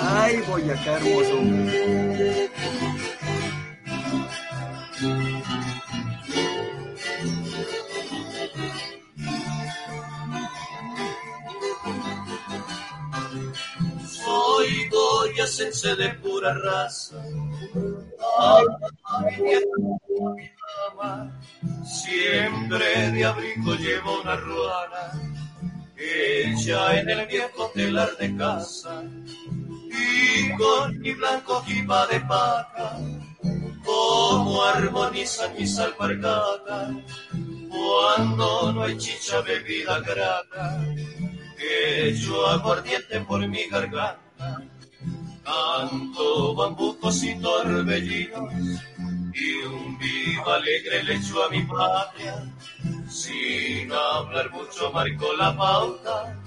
Ay, Boyacá hermoso. Soy boyacense de pura raza. Ay, ay, mamá. Siempre de abrigo llevo una ruana ella en el viejo telar de casa y con mi blanco jiba de paca, como armonizan mis alpargatas cuando no hay chicha bebida grata, que yo aguardiente por mi garganta, canto bambucos y torbellinos y un viva alegre le echo a mi patria. Sin hablar mucho marcó la pauta,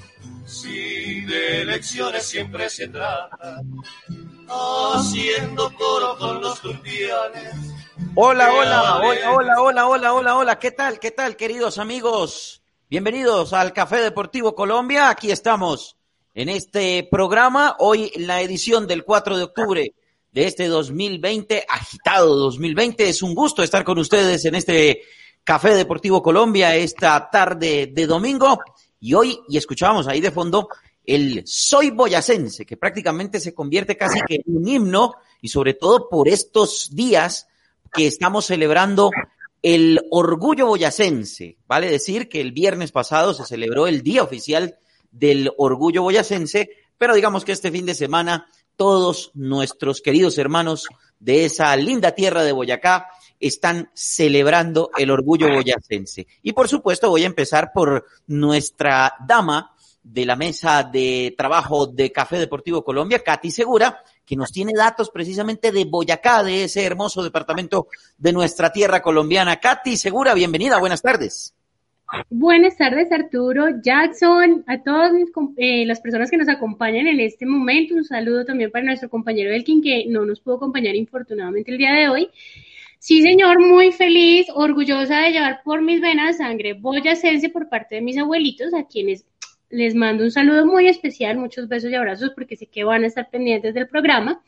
si de elecciones siempre se trata, haciendo coro con los turbiales. Hola, hola, hola, hola, hola, hola, hola, hola, ¿qué tal, qué tal, queridos amigos? Bienvenidos al Café Deportivo Colombia, aquí estamos en este programa, hoy en la edición del 4 de octubre de este 2020, agitado 2020, es un gusto estar con ustedes en este Café Deportivo Colombia esta tarde de domingo. Y hoy, y escuchábamos ahí de fondo, el Soy Boyacense, que prácticamente se convierte casi que en un himno, y sobre todo por estos días que estamos celebrando el orgullo boyacense. Vale decir que el viernes pasado se celebró el día oficial del orgullo boyacense, pero digamos que este fin de semana todos nuestros queridos hermanos de esa linda tierra de Boyacá están celebrando el orgullo boyacense. Y por supuesto voy a empezar por nuestra dama de la mesa de trabajo de Café Deportivo Colombia, Katy Segura, que nos tiene datos precisamente de Boyacá, de ese hermoso departamento de nuestra tierra colombiana. Katy Segura, bienvenida, buenas tardes. Buenas tardes, Arturo, Jackson, a todas eh, las personas que nos acompañan en este momento. Un saludo también para nuestro compañero Elkin, que no nos pudo acompañar infortunadamente el día de hoy. Sí, señor, muy feliz, orgullosa de llevar por mis venas sangre boyacense por parte de mis abuelitos, a quienes les mando un saludo muy especial, muchos besos y abrazos porque sé que van a estar pendientes del programa.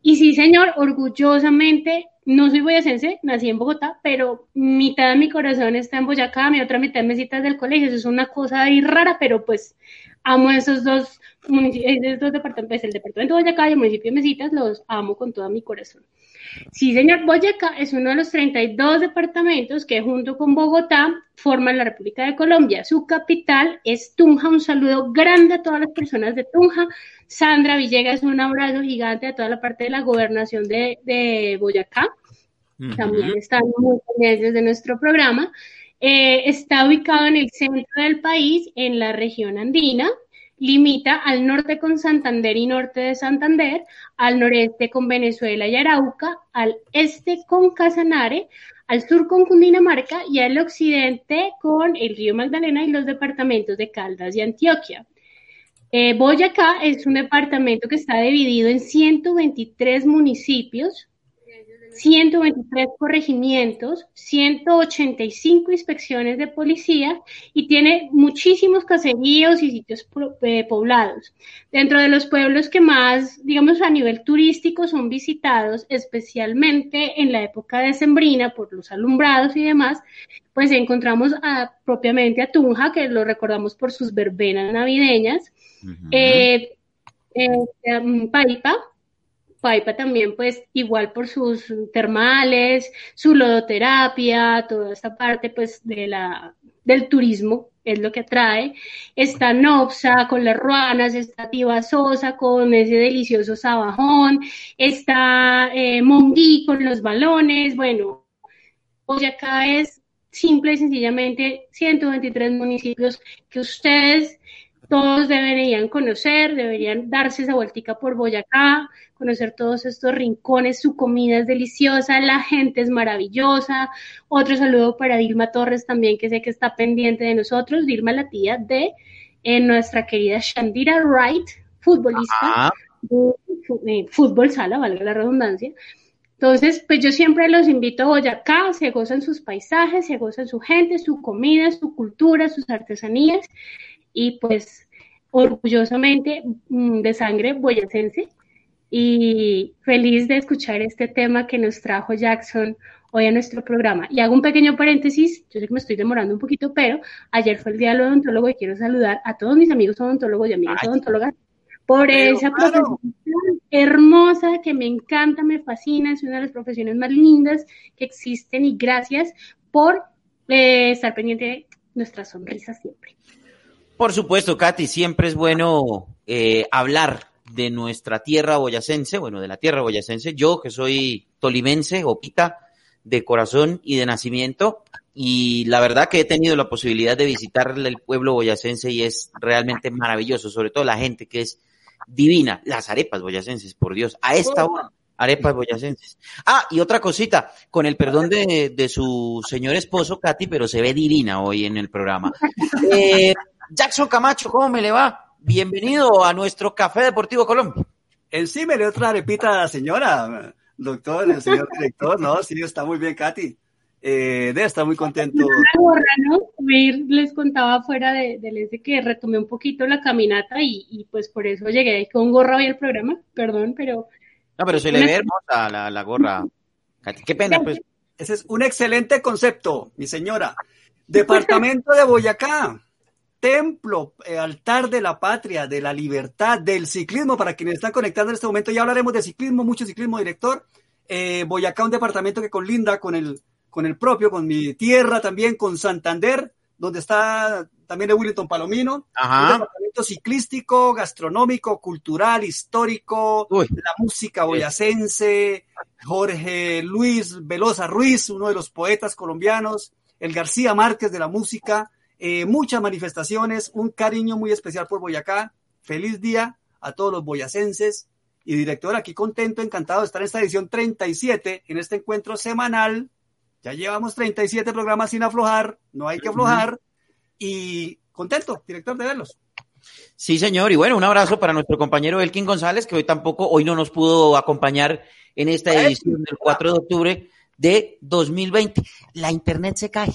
Y sí, señor, orgullosamente, no soy boyacense, nací en Bogotá, pero mitad de mi corazón está en Boyacá, mi otra mitad en mesitas del colegio. Eso es una cosa ahí rara, pero pues amo esos dos municipios, dos departamentos, el departamento de Boyacá y el municipio de Mesitas, los amo con todo mi corazón. Sí, señor, Boyacá es uno de los 32 departamentos que junto con Bogotá forman la República de Colombia. Su capital es Tunja. Un saludo grande a todas las personas de Tunja. Sandra Villegas, un abrazo gigante a toda la parte de la gobernación de, Boyacá. También están muy pendientes de nuestro programa. Eh, está ubicado en el centro del país, en la región andina limita al norte con Santander y norte de Santander, al noreste con Venezuela y Arauca, al este con Casanare, al sur con Cundinamarca y al occidente con el río Magdalena y los departamentos de Caldas y Antioquia. Eh, Boyacá es un departamento que está dividido en 123 municipios, 123 corregimientos, 185 inspecciones de policía y tiene muchísimos caseríos y sitios eh, poblados. Dentro de los pueblos que más, digamos, a nivel turístico son visitados, especialmente en la época de Sembrina por los alumbrados y demás, pues encontramos propiamente a Tunja, que lo recordamos por sus verbenas navideñas, eh, eh, mm, Paipa, Paipa también, pues igual por sus termales, su lodoterapia, toda esta parte pues de la, del turismo es lo que atrae. Está Nopsa con las ruanas, está Sosa con ese delicioso sabajón, está eh, Monguí con los balones, bueno, acá es simple y sencillamente 123 municipios que ustedes todos deberían conocer, deberían darse esa vueltica por Boyacá, conocer todos estos rincones, su comida es deliciosa, la gente es maravillosa. Otro saludo para Dilma Torres también, que sé que está pendiente de nosotros, Dilma la tía de eh, nuestra querida Shandira Wright, futbolista de fútbol sala, valga la redundancia. Entonces, pues yo siempre los invito a Boyacá, se gozan sus paisajes, se gozan su gente, su comida, su cultura, sus artesanías y pues orgullosamente mm, de sangre boyacense y feliz de escuchar este tema que nos trajo Jackson hoy a nuestro programa. Y hago un pequeño paréntesis, yo sé que me estoy demorando un poquito, pero ayer fue el Día del Odontólogo y quiero saludar a todos mis amigos odontólogos y amigas odontólogas por esa profesión hermosa que me encanta, me fascina, es una de las profesiones más lindas que existen y gracias por eh, estar pendiente de nuestra sonrisa siempre. Por supuesto, Katy, siempre es bueno eh, hablar de nuestra tierra boyacense, bueno, de la tierra boyacense. Yo, que soy tolimense, opita, de corazón y de nacimiento, y la verdad que he tenido la posibilidad de visitar el pueblo boyacense y es realmente maravilloso, sobre todo la gente que es divina, las arepas boyacenses, por Dios, a esta hora, arepas boyacenses. Ah, y otra cosita, con el perdón de, de su señor esposo, Katy, pero se ve divina hoy en el programa. Eh, Jackson Camacho, ¿cómo me le va? Bienvenido a nuestro Café Deportivo Colombia. Encima le otra arepita a la señora, doctor, el señor director, ¿no? Sí, está muy bien, Katy. Eh, debe estar muy contento. Gorra, ¿no? Les contaba fuera de, del ese que retomé un poquito la caminata y, y, pues por eso llegué con gorra hoy al programa, perdón, pero... No, pero se le ve hermosa la, la gorra. Katy, qué pena, pues. Ese es un excelente concepto, mi señora. Departamento de Boyacá templo, eh, altar de la patria, de la libertad, del ciclismo, para quienes están conectando en este momento, ya hablaremos de ciclismo, mucho ciclismo, director. Eh, Boyacá, un departamento que colinda con el, con el propio, con mi tierra también, con Santander, donde está también de Willington Palomino, Ajá. un departamento ciclístico, gastronómico, cultural, histórico, Uy. la música boyacense, Jorge Luis Velosa Ruiz, uno de los poetas colombianos, el García Márquez de la música, eh, muchas manifestaciones, un cariño muy especial por Boyacá. Feliz día a todos los boyacenses. Y director, aquí contento, encantado de estar en esta edición 37, en este encuentro semanal. Ya llevamos 37 programas sin aflojar, no hay que aflojar. Y contento, director, de verlos. Sí, señor. Y bueno, un abrazo para nuestro compañero Elkin González, que hoy tampoco, hoy no nos pudo acompañar en esta edición del 4 de octubre de 2020. La internet se cae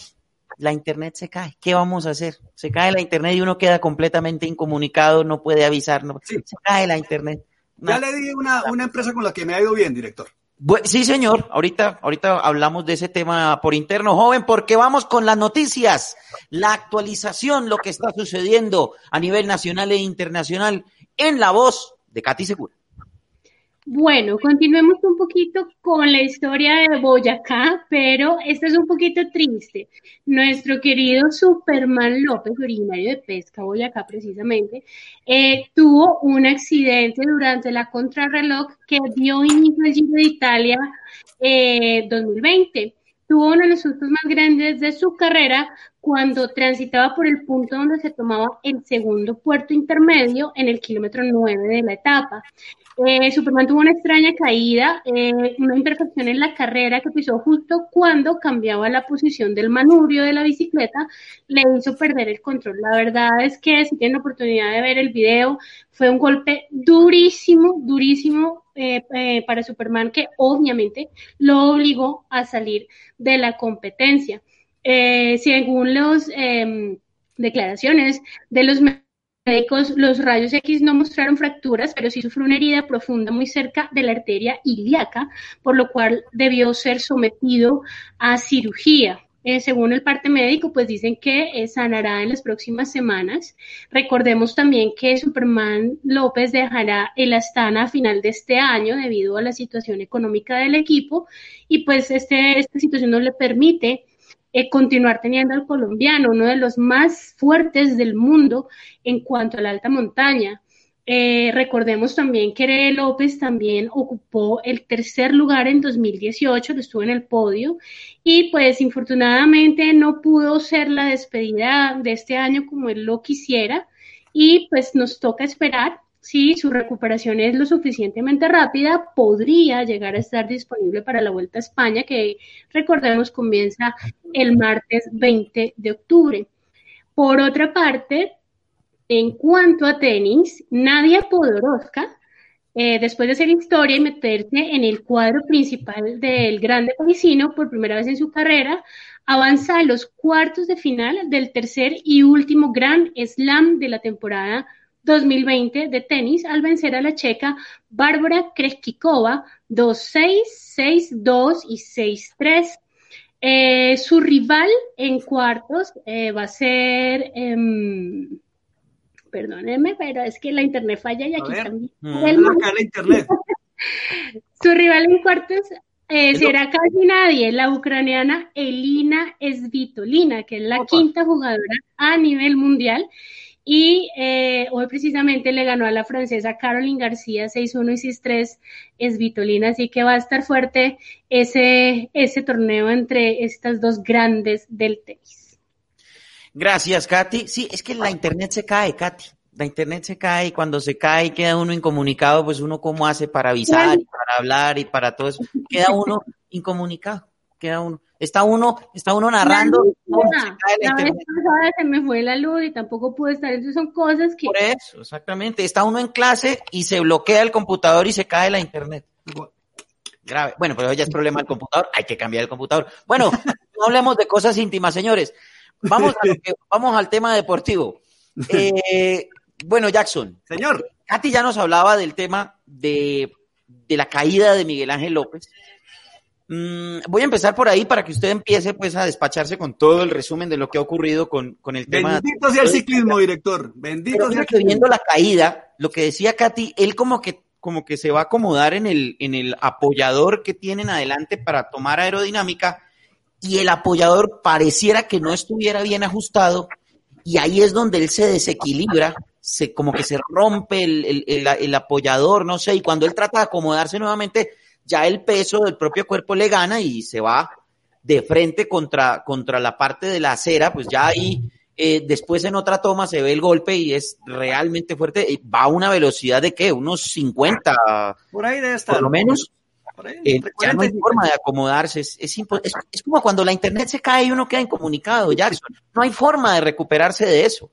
la internet se cae. ¿Qué vamos a hacer? Se cae la internet y uno queda completamente incomunicado, no puede avisar, no, sí. se cae la internet. Ya le di una, una empresa con la que me ha ido bien, director. Bueno, sí, señor. Ahorita, ahorita hablamos de ese tema por interno, joven, porque vamos con las noticias, la actualización, lo que está sucediendo a nivel nacional e internacional en la voz de Katy Segura. Bueno, continuemos un poquito con la historia de Boyacá, pero esta es un poquito triste. Nuestro querido Superman López, originario de Pesca, Boyacá precisamente, eh, tuvo un accidente durante la contrarreloj que dio inicio al Giro de Italia eh, 2020. Tuvo uno de los sustos más grandes de su carrera cuando transitaba por el punto donde se tomaba el segundo puerto intermedio en el kilómetro 9 de la etapa. Eh, Superman tuvo una extraña caída, eh, una imperfección en la carrera que pisó justo cuando cambiaba la posición del manubrio de la bicicleta, le hizo perder el control. La verdad es que si tienen la oportunidad de ver el video, fue un golpe durísimo, durísimo eh, eh, para Superman que obviamente lo obligó a salir de la competencia. Eh, según las declaraciones de los médicos, los rayos X no mostraron fracturas, pero sí sufrió una herida profunda muy cerca de la arteria ilíaca, por lo cual debió ser sometido a cirugía. Eh, según el parte médico, pues dicen que eh, sanará en las próximas semanas. Recordemos también que Superman López dejará el Astana a final de este año debido a la situación económica del equipo y pues este, esta situación no le permite eh, continuar teniendo al colombiano, uno de los más fuertes del mundo en cuanto a la alta montaña. Eh, recordemos también que López también ocupó el tercer lugar en 2018, lo estuvo en el podio, y pues infortunadamente no pudo ser la despedida de este año como él lo quisiera, y pues nos toca esperar si su recuperación es lo suficientemente rápida, podría llegar a estar disponible para la Vuelta a España, que recordemos comienza el martes 20 de octubre. Por otra parte, en cuanto a tenis, Nadia Podoroska, eh, después de hacer historia y meterse en el cuadro principal del Grande Parisino por primera vez en su carrera, avanza a los cuartos de final del tercer y último Grand Slam de la temporada 2020 de tenis al vencer a la checa Bárbara Kreskikova 2-6, 6-2 y 6-3. Eh, su rival en cuartos eh, va a ser, eh, perdónenme, pero es que la internet falla y aquí también. internet. su rival en cuartos eh, será casi nadie, la ucraniana Elina Svitolina, que es la quinta jugadora a nivel mundial y eh, hoy precisamente le ganó a la francesa Caroline García 6-1 y 6-3 es Vitolina, así que va a estar fuerte ese, ese torneo entre estas dos grandes del tenis. Gracias, Katy. Sí, es que la internet se cae, Katy. La internet se cae y cuando se cae y queda uno incomunicado, pues uno cómo hace para avisar y para hablar y para todo eso. Queda uno incomunicado, queda uno está uno, está uno narrando. la, vez pasada se me fue la luz y tampoco pude estar. Entonces son cosas que. Por eso, exactamente. Está uno en clase y se bloquea el computador y se cae la internet. Grave. Bueno, pero ya es problema del computador. Hay que cambiar el computador. Bueno, no hablemos de cosas íntimas, señores. Vamos, vamos al tema deportivo. Eh, bueno, Jackson. Señor. Katy ya nos hablaba del tema de, de la caída de Miguel Ángel López. Mm, voy a empezar por ahí para que usted empiece pues a despacharse con todo el resumen de lo que ha ocurrido con, con el tema. Bendito sea el ciclismo, director. Bendito sea el ciclismo. Viendo la caída, lo que decía Katy, él como que como que se va a acomodar en el, en el apoyador que tienen adelante para tomar aerodinámica y el apoyador pareciera que no estuviera bien ajustado y ahí es donde él se desequilibra, se, como que se rompe el, el, el, el apoyador, no sé, y cuando él trata de acomodarse nuevamente, ya el peso del propio cuerpo le gana y se va de frente contra, contra la parte de la acera, pues ya ahí eh, después en otra toma se ve el golpe y es realmente fuerte. Va a una velocidad de qué? Unos 50. Por ahí debe estar. Por lo menos. Eh, ya no hay forma de acomodarse. Es, es, es, como cuando la internet se cae y uno queda incomunicado, Jackson. No hay forma de recuperarse de eso.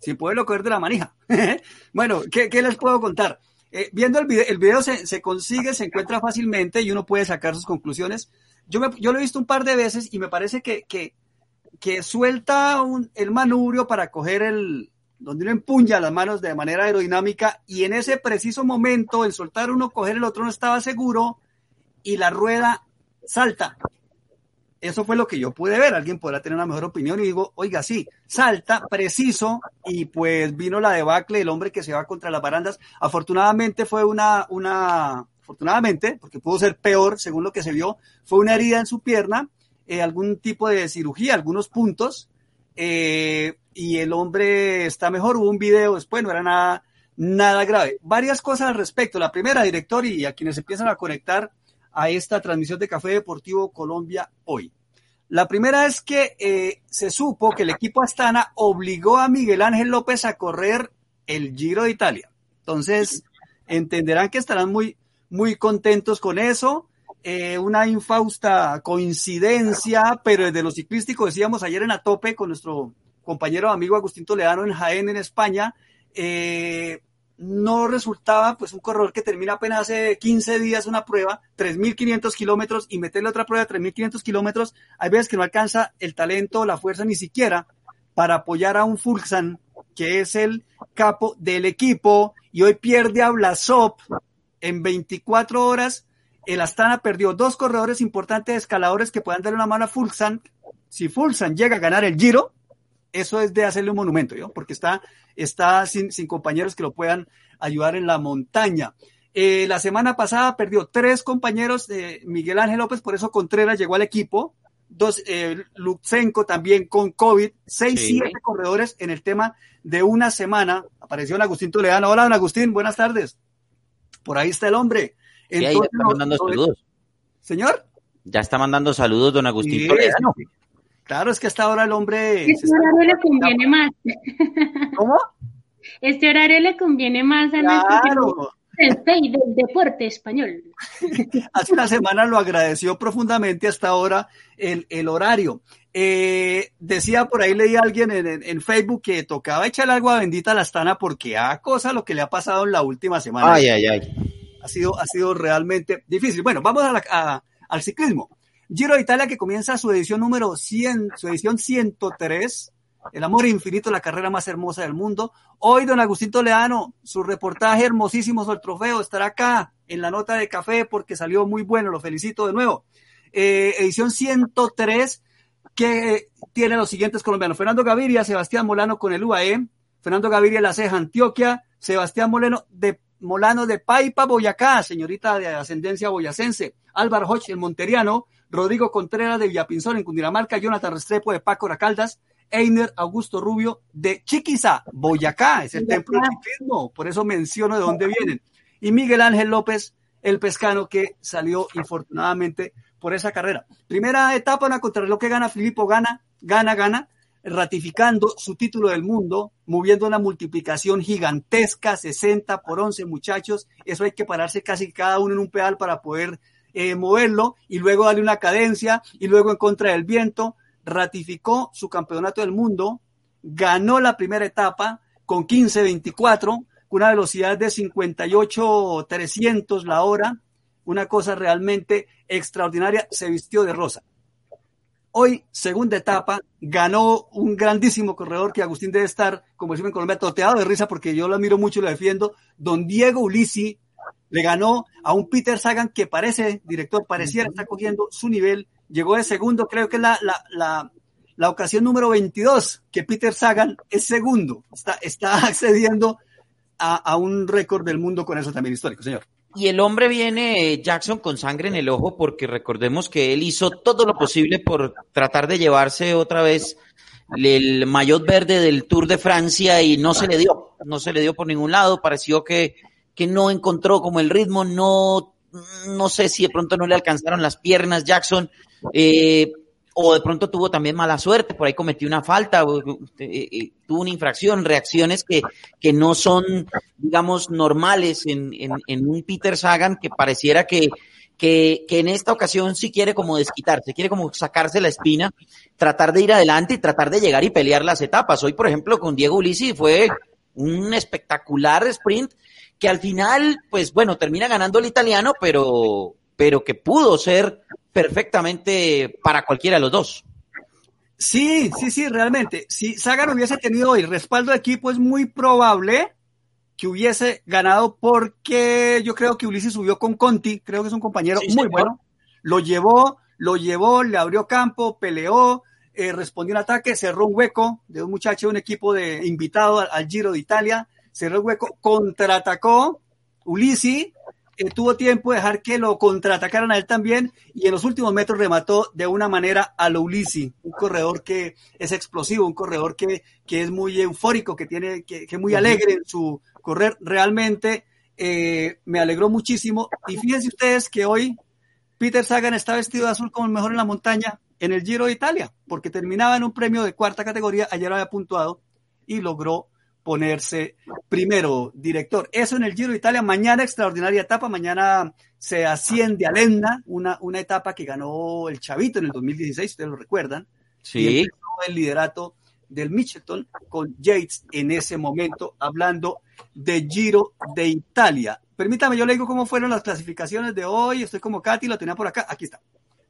Si puede coger de la manija. bueno, ¿qué, ¿qué, les puedo contar? Eh, viendo el video, el video se, se, consigue, se encuentra fácilmente y uno puede sacar sus conclusiones. Yo, me, yo lo he visto un par de veces y me parece que, que, suelta el manubrio para coger el, donde uno empuña las manos de manera aerodinámica y en ese preciso momento, en soltar uno, coger el otro no estaba seguro y la rueda salta eso fue lo que yo pude ver. Alguien podrá tener una mejor opinión y digo, oiga, sí, salta, preciso, y pues vino la debacle del hombre que se va contra las barandas. Afortunadamente fue una, una, afortunadamente, porque pudo ser peor según lo que se vio, fue una herida en su pierna, eh, algún tipo de cirugía, algunos puntos, eh, y el hombre está mejor. Hubo un video después, no era nada, nada grave. Varias cosas al respecto. La primera, director, y a quienes empiezan a conectar, a esta transmisión de Café Deportivo Colombia hoy. La primera es que eh, se supo que el equipo Astana obligó a Miguel Ángel López a correr el Giro de Italia. Entonces, entenderán que estarán muy, muy contentos con eso. Eh, una infausta coincidencia, pero desde lo ciclístico, decíamos ayer en la tope con nuestro compañero amigo Agustín Toledano en Jaén, en España, eh, no resultaba pues un corredor que termina apenas hace 15 días una prueba, 3.500 kilómetros y meterle otra prueba de 3.500 kilómetros, hay veces que no alcanza el talento la fuerza ni siquiera para apoyar a un Fulsan, que es el capo del equipo, y hoy pierde a Blasov en 24 horas. El Astana perdió dos corredores importantes escaladores que puedan darle una mano a Fulsan. Si Fulsan llega a ganar el Giro, eso es de hacerle un monumento, ¿no? porque está, está sin, sin, compañeros que lo puedan ayudar en la montaña. Eh, la semana pasada perdió tres compañeros de Miguel Ángel López, por eso Contreras llegó al equipo. Dos, eh, Lutsenko también con COVID, seis, sí. siete corredores en el tema de una semana. Apareció don Agustín Toledano. Hola, don Agustín, buenas tardes. Por ahí está el hombre. Entonces, ya está mandando saludos. Señor. Ya está mandando saludos, don Agustín sí, Toledano. Claro, es que hasta ahora el hombre. Ese horario le conviene más. ¿Cómo? Este horario le conviene más a nuestro el del deporte español. Hace una semana lo agradeció profundamente hasta ahora el, el horario. Eh, decía por ahí, leí a alguien en, en, Facebook que tocaba echarle agua bendita a la Astana porque a cosa lo que le ha pasado en la última semana. Ay, ay, ay. Ha sido, ha sido realmente difícil. Bueno, vamos a a, al ciclismo. Giro de Italia que comienza su edición número 100, su edición 103 el amor infinito, la carrera más hermosa del mundo. Hoy, don Agustín Toledano, su reportaje hermosísimo sobre el trofeo estará acá en la nota de café porque salió muy bueno, lo felicito de nuevo. Eh, edición 103 que tiene los siguientes colombianos. Fernando Gaviria, Sebastián Molano con el UAE, Fernando Gaviria La Ceja, Antioquia, Sebastián Molano de Molano de Paipa, Boyacá, señorita de ascendencia boyacense, Álvaro Hoch, el monteriano, Rodrigo Contreras de Villapinzón en Cundinamarca, Jonathan Restrepo de Paco Racaldas, Einer Augusto Rubio de Chiquiza, Boyacá, es el templo del ciclismo, por eso menciono de dónde vienen. Y Miguel Ángel López, el pescano que salió infortunadamente por esa carrera. Primera etapa, una contrarreloj que gana Filippo, gana, gana, gana, ratificando su título del mundo, moviendo una multiplicación gigantesca, 60 por 11 muchachos, eso hay que pararse casi cada uno en un pedal para poder eh, moverlo y luego darle una cadencia y luego en contra del viento, ratificó su campeonato del mundo, ganó la primera etapa con 15-24, con una velocidad de 58-300 la hora, una cosa realmente extraordinaria, se vistió de rosa. Hoy, segunda etapa, ganó un grandísimo corredor que Agustín debe estar, como decimos en Colombia, toteado de risa porque yo lo admiro mucho y lo defiendo. Don Diego Ulisi le ganó a un Peter Sagan que parece, director, pareciera estar cogiendo su nivel. Llegó de segundo, creo que es la, la, la, la, ocasión número 22 que Peter Sagan es segundo, está, está accediendo a, a un récord del mundo con eso también histórico, señor. Y el hombre viene, Jackson, con sangre en el ojo, porque recordemos que él hizo todo lo posible por tratar de llevarse otra vez el maillot verde del Tour de Francia y no se le dio, no se le dio por ningún lado, pareció que, que no encontró como el ritmo, no, no sé si de pronto no le alcanzaron las piernas Jackson, eh, o de pronto tuvo también mala suerte, por ahí cometió una falta, eh, eh, tuvo una infracción, reacciones que, que no son, digamos, normales en, en, en un Peter Sagan que pareciera que, que, que, en esta ocasión sí quiere como desquitarse, quiere como sacarse la espina, tratar de ir adelante y tratar de llegar y pelear las etapas. Hoy, por ejemplo, con Diego Ulisi fue un espectacular sprint que al final, pues bueno, termina ganando el italiano, pero, pero que pudo ser perfectamente para cualquiera de los dos. Sí, sí, sí, realmente. Si Sagan hubiese tenido hoy respaldo de equipo, es muy probable que hubiese ganado porque yo creo que Ulises subió con Conti, creo que es un compañero sí, muy bueno. Lo llevó, lo llevó, le abrió campo, peleó, eh, respondió un ataque, cerró un hueco de un muchacho de un equipo de invitado al, al Giro de Italia, cerró el hueco, contraatacó, Ulisi eh, tuvo tiempo de dejar que lo contraatacaran a él también y en los últimos metros remató de una manera a lo Ulisi, un corredor que es explosivo, un corredor que, que es muy eufórico, que tiene, que, que muy alegre en su correr. Realmente eh, me alegró muchísimo y fíjense ustedes que hoy Peter Sagan está vestido de azul como el mejor en la montaña en el Giro de Italia, porque terminaba en un premio de cuarta categoría, ayer había puntuado y logró ponerse primero, director. Eso en el Giro de Italia, mañana extraordinaria etapa, mañana se asciende a Lenda, una, una etapa que ganó el Chavito en el 2016, ustedes lo recuerdan. Sí. Y el liderato del Mitchelton con Yates en ese momento, hablando de Giro de Italia. Permítame, yo le digo cómo fueron las clasificaciones de hoy, estoy como Katy, lo tenía por acá, aquí está.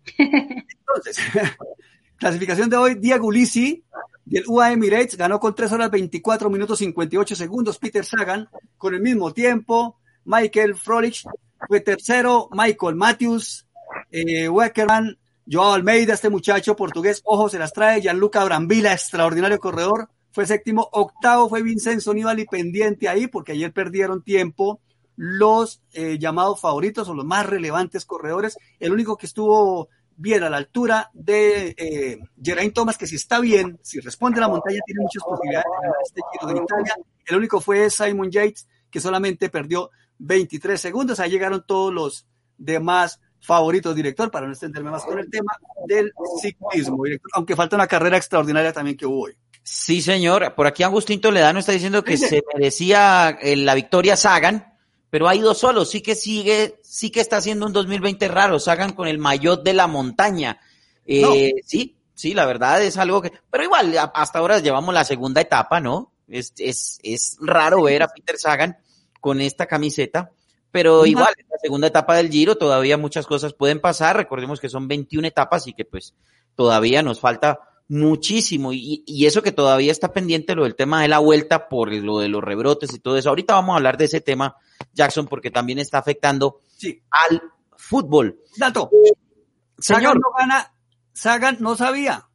Entonces, clasificación de hoy, Diego Ulisi, del UAE Emirates ganó con 3 horas 24 minutos 58 segundos. Peter Sagan con el mismo tiempo. Michael Frolich fue tercero. Michael Matthews, eh, Weckerman, Joao Almeida, este muchacho portugués, ojo, se las trae. Gianluca Brambila, extraordinario corredor, fue séptimo. Octavo fue Vincenzo Nibali, pendiente ahí, porque ayer perdieron tiempo los eh, llamados favoritos o los más relevantes corredores. El único que estuvo bien a la altura de eh, Geraint Thomas, que si está bien, si responde a la montaña, tiene muchas posibilidades de ganar este Giro de Italia. El único fue Simon Yates, que solamente perdió 23 segundos. Ahí llegaron todos los demás favoritos, director, para no extenderme más con el tema del ciclismo, director, aunque falta una carrera extraordinaria también que hubo hoy. Sí, señor. Por aquí Agustín Toledano está diciendo que se merecía eh, la victoria Sagan, pero ha ido solo. Sí que sigue, sí que está haciendo un 2020 raro. Sagan con el maillot de la montaña. Eh, Sí, sí, la verdad es algo que, pero igual, hasta ahora llevamos la segunda etapa, ¿no? Es, es, es raro ver a Peter Sagan con esta camiseta, pero igual, en la segunda etapa del Giro todavía muchas cosas pueden pasar. Recordemos que son 21 etapas y que pues todavía nos falta muchísimo y, y, eso que todavía está pendiente lo del tema de la vuelta por lo de los rebrotes y todo eso. Ahorita vamos a hablar de ese tema, Jackson, porque también está afectando sí. al fútbol. Dato. Señor. Sagan no gana, Sagan no sabía.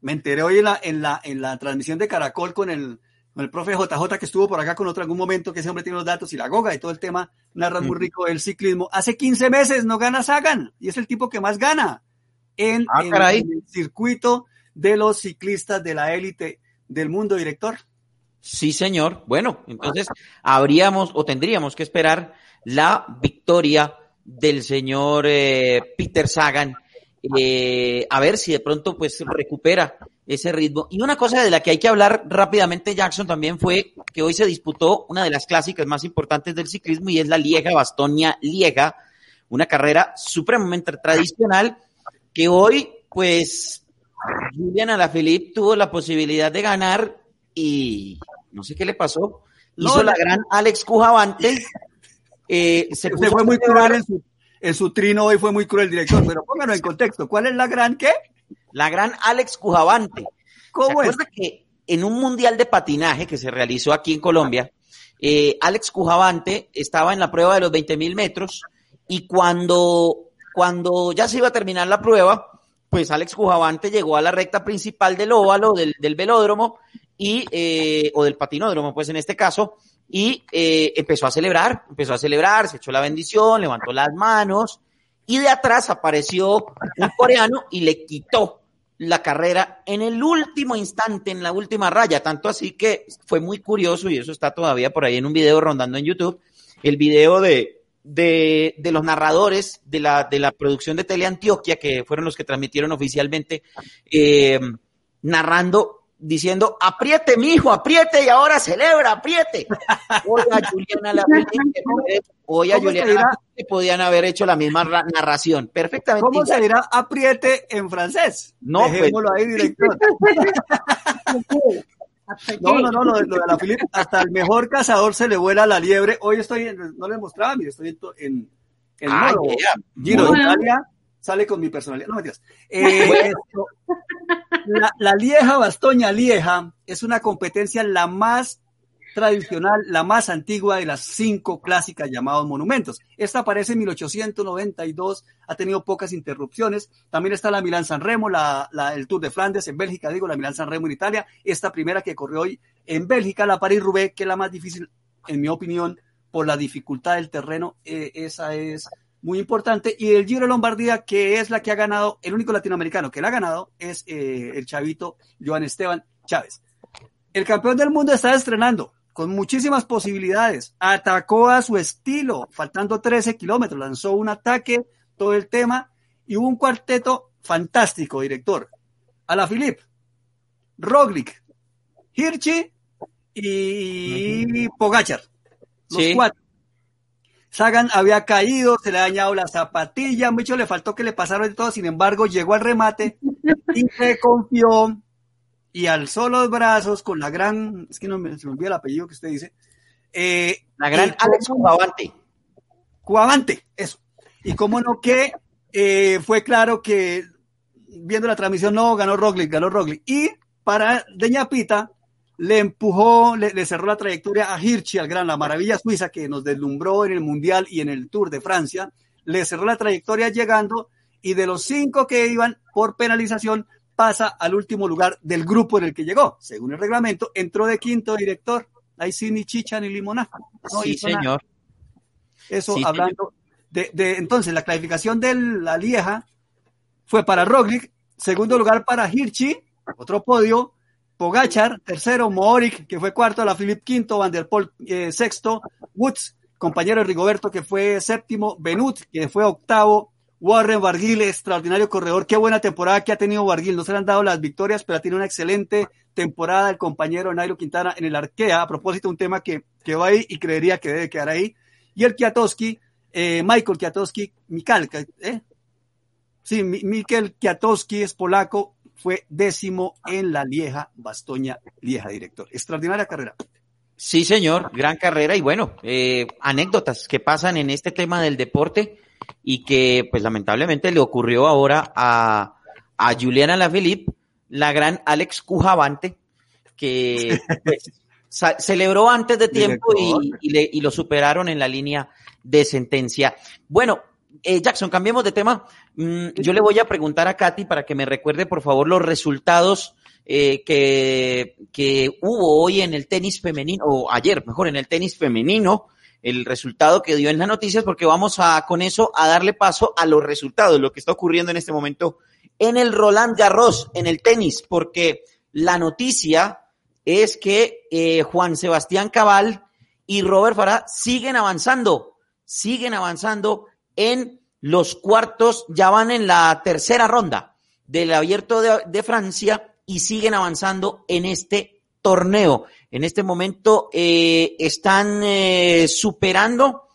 Me enteré hoy en la, en la, en la transmisión de Caracol con el, con el profe JJ que estuvo por acá con otro algún momento, que ese hombre tiene los datos y la goga y todo el tema, narra muy rico el ciclismo. Hace 15 meses no gana Sagan y es el tipo que más gana en, ah, en, en el circuito de los ciclistas de la élite del mundo, director. Sí, señor. Bueno, entonces habríamos o tendríamos que esperar la victoria del señor eh, Peter Sagan. Eh, a ver si de pronto pues recupera ese ritmo. Y una cosa de la que hay que hablar rápidamente, Jackson, también fue que hoy se disputó una de las clásicas más importantes del ciclismo y es la Lieja Bastonia Lieja, una carrera supremamente tradicional que hoy pues Julian Alaphilippe tuvo la posibilidad de ganar y no sé qué le pasó. Hizo no, la gran Alex Cujavante. Eh, se, se fue muy cruel en su, en su, trino hoy, fue muy cruel el director, pero pónganlo en contexto. ¿Cuál es la gran qué? La gran Alex Cujavante. ¿Cómo ¿Se es? que en un mundial de patinaje que se realizó aquí en Colombia, eh, Alex Cujavante estaba en la prueba de los 20 mil metros y cuando, cuando ya se iba a terminar la prueba, pues Alex Cujavante llegó a la recta principal del óvalo, del, del velódromo, y, eh, o del patinódromo, pues en este caso, y eh, empezó a celebrar, empezó a celebrar, se echó la bendición, levantó las manos, y de atrás apareció un coreano y le quitó la carrera en el último instante, en la última raya, tanto así que fue muy curioso, y eso está todavía por ahí en un video rondando en YouTube, el video de, de, de, los narradores de la, de la producción de Teleantioquia, que fueron los que transmitieron oficialmente, eh, narrando, diciendo, apriete, mijo, apriete, y ahora celebra, apriete. Oiga, Juliana la Oye, Juliana que podían haber hecho la misma narración. Perfectamente. ¿Cómo se dirá apriete en francés? No, Dejémoslo pues, ahí, director. No, no, no, lo de, lo de la Filip, hasta el mejor cazador se le vuela la liebre. Hoy estoy, en, no les mostraba, mire, estoy en, en, Ah, yeah. Giro de. Italia, sale con mi personalidad. No, mentiras. Eh, la, la Lieja Bastoña Lieja es una competencia la más tradicional, la más antigua de las cinco clásicas llamados monumentos. Esta aparece en 1892, ha tenido pocas interrupciones. También está la Milán San Remo, la, el Tour de Flandes en Bélgica, digo, la Milán San Remo en Italia. Esta primera que corrió hoy en Bélgica, la París-Roubaix, que es la más difícil, en mi opinión, por la dificultad del terreno. Eh, esa es muy importante. Y el Giro de Lombardía, que es la que ha ganado, el único latinoamericano que la ha ganado, es eh, el chavito Joan Esteban Chávez. El campeón del mundo está estrenando con muchísimas posibilidades. Atacó a su estilo, faltando 13 kilómetros, lanzó un ataque, todo el tema, y hubo un cuarteto fantástico, director. A la Filip, Roglic, Hirschi y. Pogachar. Los Sí. cuatro. Sagan había caído, se le ha dañado la zapatilla, mucho le faltó que le pasaron de todo, sin embargo llegó al remate y se confió y alzó los brazos con la gran, es que no me, se me olvida el apellido que usted dice, eh, La gran Alex Cujavante. Cuavante, eso. Y cómo no que eh, fue claro que viendo la transmisión no ganó Roglic, ganó Roglic. Y para Deñapita le empujó, le, le cerró la trayectoria a Hirschi, al gran, la maravilla suiza que nos deslumbró en el Mundial y en el Tour de Francia. Le cerró la trayectoria llegando y de los cinco que iban por penalización pasa al último lugar del grupo en el que llegó. Según el reglamento, entró de quinto director. Ahí sí ni chicha ni limonada. No sí, nada. señor. Eso Sí, hablando de, de, entonces la clasificación de la Lieja fue para Roglic, segundo lugar para Hirschi, otro podio, Pogachar, tercero, Mohoric, que fue cuarto, la Philip quinto, Van der Poel eh, sexto, Woods, compañero de Rigoberto, que fue séptimo, Benut, que fue octavo, Warren Barguil, extraordinario corredor. Qué buena temporada que ha tenido Barguil. No se le han dado las victorias, pero tenido una excelente temporada el compañero Nairo Quintana en el Arkea. A propósito, un tema que, que va ahí y creería que debe quedar ahí. Y el Kiatowski, eh, Michael Kiatowski, Mikal, ¿eh? Sí, Mikel Kiatowski es polaco, fue décimo en la Lieja, Bastoña Lieja, director. Extraordinaria carrera. Sí, señor, gran carrera y bueno, eh, anécdotas que pasan en este tema del deporte y que pues lamentablemente le ocurrió ahora a, a Juliana Lafilippe, la gran Alex Cujavante, que pues, celebró antes de tiempo y, y, lo superaron en la línea de sentencia. Bueno, eh, Jackson, cambiemos de tema. Mm, yo le voy a preguntar a Katy para que me recuerde, por favor, los resultados eh, que, que hubo hoy en el tenis femenino, o ayer, mejor, en el tenis femenino, el resultado que dio en las noticias, porque vamos a, con eso, a darle paso a los resultados, lo que está ocurriendo en este momento en el Roland Garros, en el tenis, porque la noticia es que eh, Juan Sebastián Cabal y Robert Farah siguen avanzando, siguen avanzando en los cuartos, ya van en la tercera ronda del abierto de, Francia y siguen avanzando en este torneo. En este momento eh, están eh, superando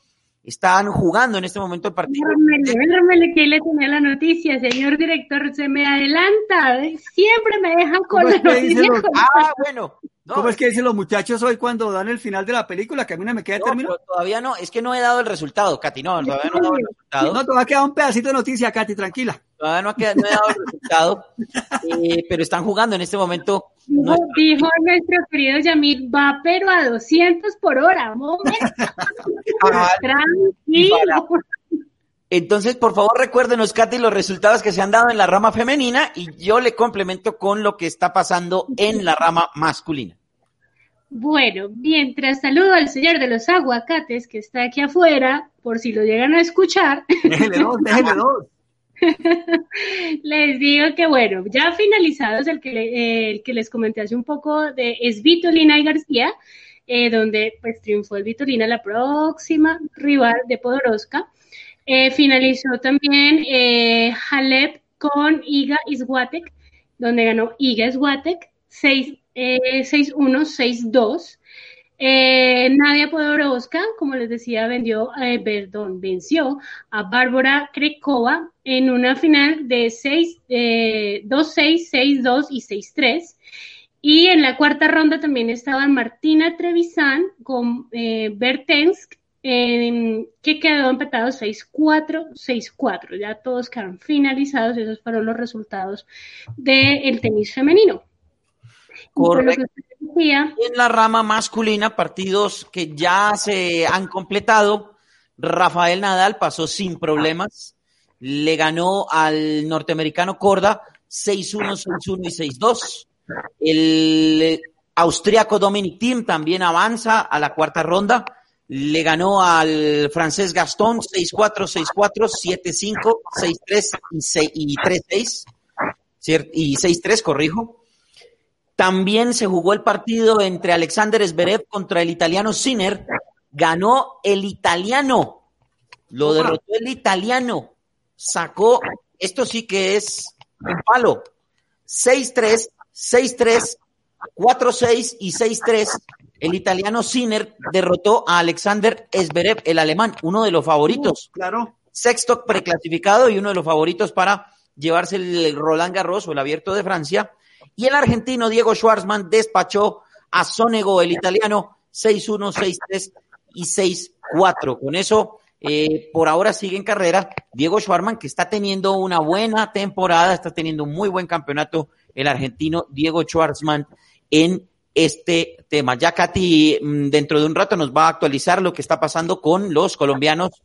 están jugando en este momento el partido. Déjame que le tenía la noticia, señor director, se me adelanta, siempre me dejan con la noticia. Ah, bueno. ¿Cómo es que dicen los muchachos hoy cuando dan el final de la película? Que a mí no me queda no, Todavía no, es que no he dado el resultado, Katy, no, todavía no he dado el resultado. No, todavía queda un pedacito de noticia, Katy, tranquila. Todavía no, he dado el resultado, eh, pero están jugando en este momento. dijo nuestro querido Yamil, va pero a 200 por hora, ah, Tranquilo. Entonces, por favor, recuérdenos, Katy, los resultados que se han dado en la rama femenina y yo le complemento con lo que está pasando en la rama masculina. Bueno, mientras saludo al señor de los aguacates que está aquí afuera, por si lo llegan a escuchar. Déjele dos, déjele dos. les digo que bueno, ya finalizados el que, les comenté hace un poco de es Vitolina y García, eh, donde pues triunfó el Vitolina, la próxima rival de Podoroska. Eh, finalizó también eh, Halep con Iga Iswatek, donde ganó Iga Iswatek 6-1, 6-2. Eh, Nadia Podoroska, como les decía, vendió, perdón, venció a Bárbara Krekova en una final de 6, 2-6, 6-2 y 6-3. Y en la cuarta ronda también estaban Martina Trevisan con Bertensk que quedó empatado 6-4, 6-4. Ya todos quedaron finalizados. Esos fueron los resultados del tenis femenino. Correcto. En la rama masculina, partidos que ya se han completado. Rafael Nadal pasó sin problemas. Le ganó al norteamericano Corda 6-1, 6-1 y 6-2. El austriaco Dominic Thiem también avanza a la cuarta ronda le ganó al francés Gastón 6-4, 6-4, 7-5, 6-3 y 3-6, y 6-3, corrijo. También se jugó el partido entre Alexander Zverev contra el italiano Sinner. Ganó el italiano. Lo derrotó el italiano. Sacó, esto sí que es un palo. 6-3, 6-3, 4-6 y 6-3 el italiano Sinner derrotó a Alexander Zverev, el alemán, uno de los favoritos. Uh, claro. Sexto preclasificado y uno de los favoritos para llevarse el Roland Garros o el Abierto de Francia. Y el argentino Diego Schwartzman despachó a Sonego, el italiano, 6-1, 6-3 y 6-4. Con eso, eh, por ahora sigue en carrera Diego Schwartzman, que está teniendo una buena temporada, está teniendo un muy buen campeonato el argentino Diego Schwartzman en este tema. Ya Katy mm, dentro de un rato nos va a actualizar lo que está pasando con los colombianos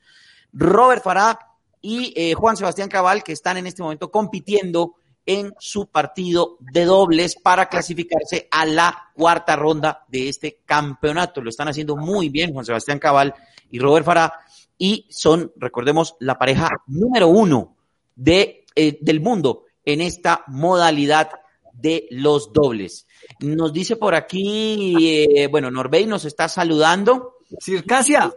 Robert Farah y eh, Juan Sebastián Cabal, que están en este momento compitiendo en su partido de dobles para clasificarse a la cuarta ronda de este campeonato. Lo están haciendo muy bien Juan Sebastián Cabal y Robert Farah y son, recordemos, la pareja número uno de, eh, del mundo en esta modalidad de los dobles. Nos dice por aquí, eh, bueno, Norbey nos está saludando. Circasia.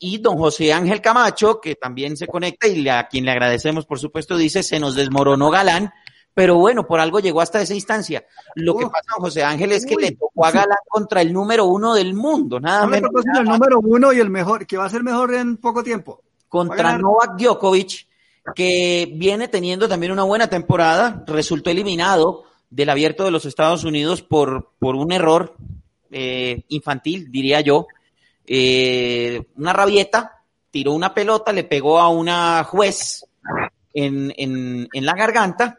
y don José Ángel Camacho, que también se conecta y a quien le agradecemos, por supuesto, dice, se nos desmoronó Galán, pero bueno, por algo llegó hasta esa instancia. Lo que pasa, José Ángel, es que le tocó a Galán contra el número uno del mundo, nada menos. el número uno y el mejor, que va a ser mejor en poco tiempo. Contra Novak Djokovic, que viene teniendo también una buena temporada, resultó eliminado del abierto de los Estados Unidos por, por un error eh, infantil, diría yo. Eh, una rabieta, tiró una pelota, le pegó a una juez en, en, en la garganta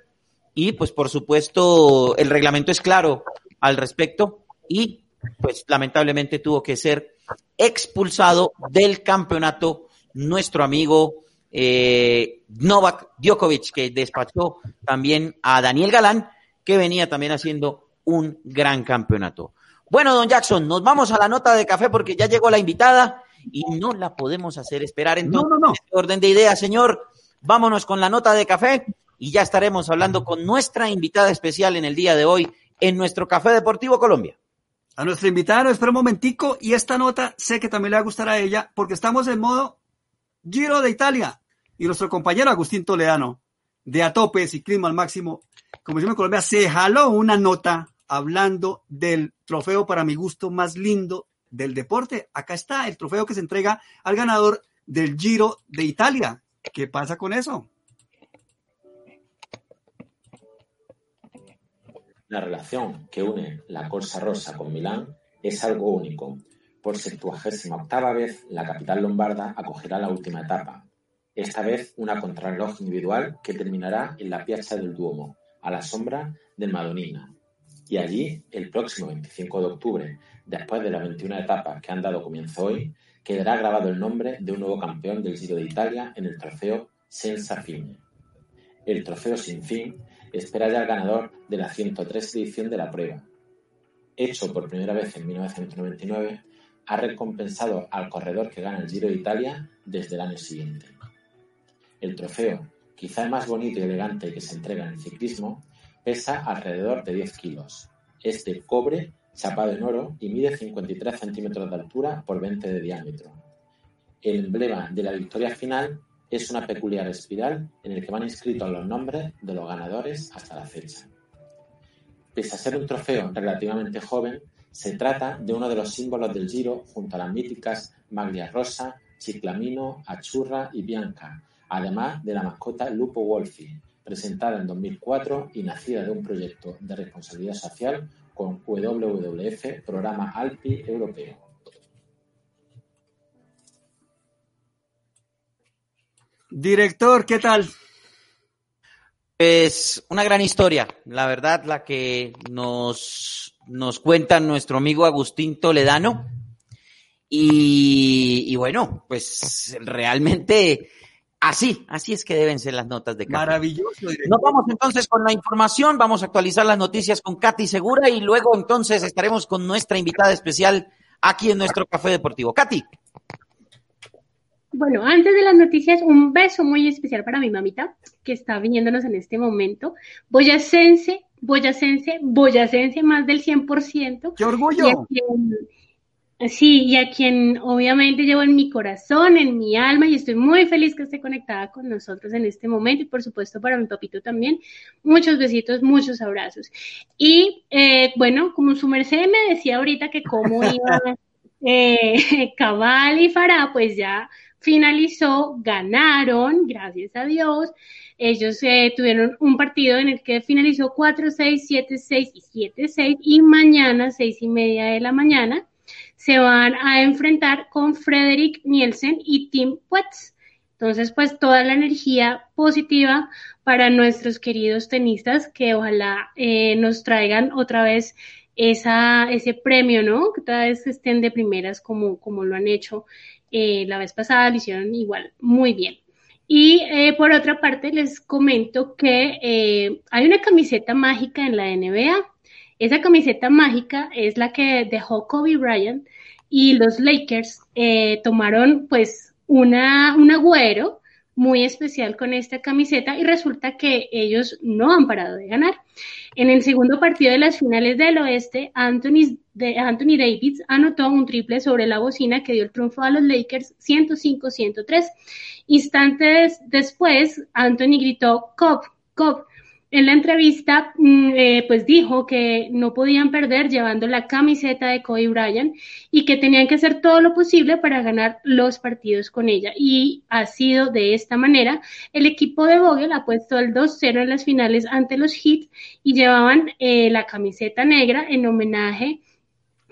y pues por supuesto el reglamento es claro al respecto y pues lamentablemente tuvo que ser expulsado del campeonato nuestro amigo eh, Novak Djokovic, que despachó también a Daniel Galán, que venía también haciendo un gran campeonato. Bueno, don Jackson, nos vamos a la nota de café porque ya llegó la invitada y no la podemos hacer esperar. Entonces, no, no, no. Este orden de ideas, señor, vámonos con la nota de café y ya estaremos hablando con nuestra invitada especial en el día de hoy en nuestro Café Deportivo Colombia. A nuestra invitada espera un momentico y esta nota sé que también le va a gustar a ella porque estamos en modo Giro de Italia y nuestro compañero Agustín Toledano de A Tope Ciclismo al Máximo, como yo me Colombia, se jaló una nota hablando del trofeo para mi gusto más lindo del deporte. Acá está el trofeo que se entrega al ganador del Giro de Italia. ¿Qué pasa con eso? La relación que une la Corsa Rosa con Milán es algo único. Por septuagésima octava vez, la capital lombarda acogerá la última etapa. Esta vez una contrarreloj individual que terminará en la Piazza del Duomo, a la sombra del Madonnina. Y allí, el próximo 25 de octubre, después de las 21 etapas que han dado comienzo hoy, quedará grabado el nombre de un nuevo campeón del Giro de Italia en el trofeo Senza Fine. El trofeo sin fin espera ya al ganador de la 103 edición de la prueba. Hecho por primera vez en 1999, ha recompensado al corredor que gana el Giro de Italia desde el año siguiente. El trofeo, quizá el más bonito y elegante que se entrega en el ciclismo, pesa alrededor de 10 kilos. Es de cobre chapado en oro y mide 53 centímetros de altura por 20 de diámetro. El emblema de la victoria final es una peculiar espiral en el que van inscritos los nombres de los ganadores hasta la fecha. Pese a ser un trofeo relativamente joven, se trata de uno de los símbolos del Giro junto a las míticas Maglia Rosa, Ciclamino, Achurra y Bianca, además de la mascota Lupo Wolfi, presentada en 2004 y nacida de un proyecto de responsabilidad social con WWF, Programa Alpi Europeo. Director, ¿qué tal? Es una gran historia, la verdad, la que nos, nos cuenta nuestro amigo Agustín Toledano. Y, y bueno, pues realmente así, así es que deben ser las notas de Katy. Maravilloso. Nos vamos entonces con la información, vamos a actualizar las noticias con Katy Segura y luego entonces estaremos con nuestra invitada especial aquí en nuestro Café Deportivo. Katy. Bueno, antes de las noticias, un beso muy especial para mi mamita, que está viniéndonos en este momento. Boyacense, boyacense, boyacense, más del 100%. ¡Qué orgullo! sí, y a quien obviamente llevo en mi corazón, en mi alma, y estoy muy feliz que esté conectada con nosotros en este momento, y por supuesto para mi papito también. Muchos besitos, muchos abrazos. Y eh, bueno, como su merced me decía ahorita que cómo iba eh, Cabal y Farah, pues ya finalizó, ganaron, gracias a Dios. Ellos eh, tuvieron un partido en el que finalizó 4-6, 7-6 y 7-6 y mañana, seis y media de la mañana, se van a enfrentar con Frederick Nielsen y Tim Puetz. Entonces, pues toda la energía positiva para nuestros queridos tenistas que ojalá eh, nos traigan otra vez esa, ese premio, ¿no? Que cada vez estén de primeras como, como lo han hecho eh, la vez pasada lo hicieron igual muy bien. Y eh, por otra parte, les comento que eh, hay una camiseta mágica en la NBA. Esa camiseta mágica es la que dejó Kobe Bryant y los Lakers tomaron pues una, un agüero muy especial con esta camiseta y resulta que ellos no han parado de ganar. En el segundo partido de las finales del oeste, Anthony de Anthony Davis anotó un triple sobre la bocina que dio el triunfo a los Lakers 105-103. Instantes después, Anthony gritó, Cop, Cop, en la entrevista, mm, eh, pues dijo que no podían perder llevando la camiseta de Kobe Bryant y que tenían que hacer todo lo posible para ganar los partidos con ella. Y ha sido de esta manera. El equipo de Vogel ha puesto el 2-0 en las finales ante los Heat y llevaban eh, la camiseta negra en homenaje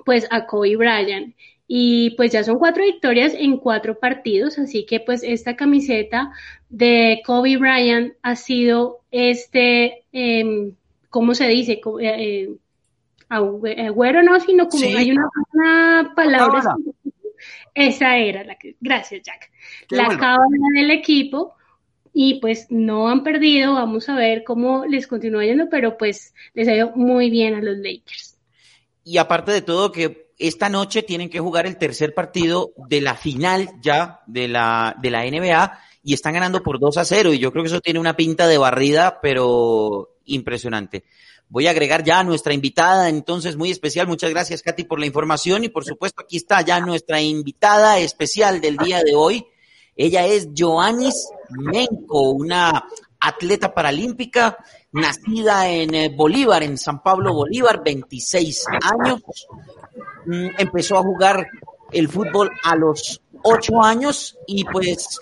pues a Kobe Bryant. Y pues ya son cuatro victorias en cuatro partidos, así que pues esta camiseta de Kobe Bryant ha sido este, eh, ¿cómo se dice? Eh, eh agüero no, sino como hay una, palabra. Esa era la que, gracias Jack. la bueno. del equipo y pues no han perdido, vamos a ver cómo les continúa yendo, pero pues les ha ido muy bien a los Lakers. Y aparte de todo que esta noche tienen que jugar el tercer partido de la final ya de la, de la NBA y están ganando por 2 a 0 y yo creo que eso tiene una pinta de barrida, pero impresionante. Voy a agregar ya a nuestra invitada, entonces muy especial. Muchas gracias, Katy, por la información y por supuesto aquí está ya nuestra invitada especial del día de hoy. Ella es Joanis Menko, una atleta paralímpica nacida en eh, Bolívar, en San Pablo Bolívar, 26 años. Mm, empezó a jugar el fútbol a los ocho años y pues,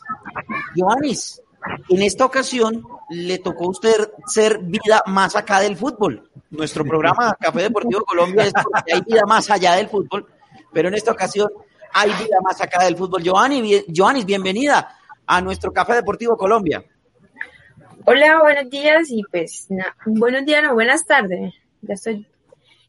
Joanis, en esta ocasión le tocó a usted ser vida más acá del fútbol. Nuestro programa Café Deportivo Colombia es porque hay vida más allá del fútbol, pero en esta ocasión hay vida más acá del fútbol. Joanis, bienvenida a nuestro Café Deportivo Colombia. Hola, buenos días y pues buenos días, no, buenas tardes. Ya estoy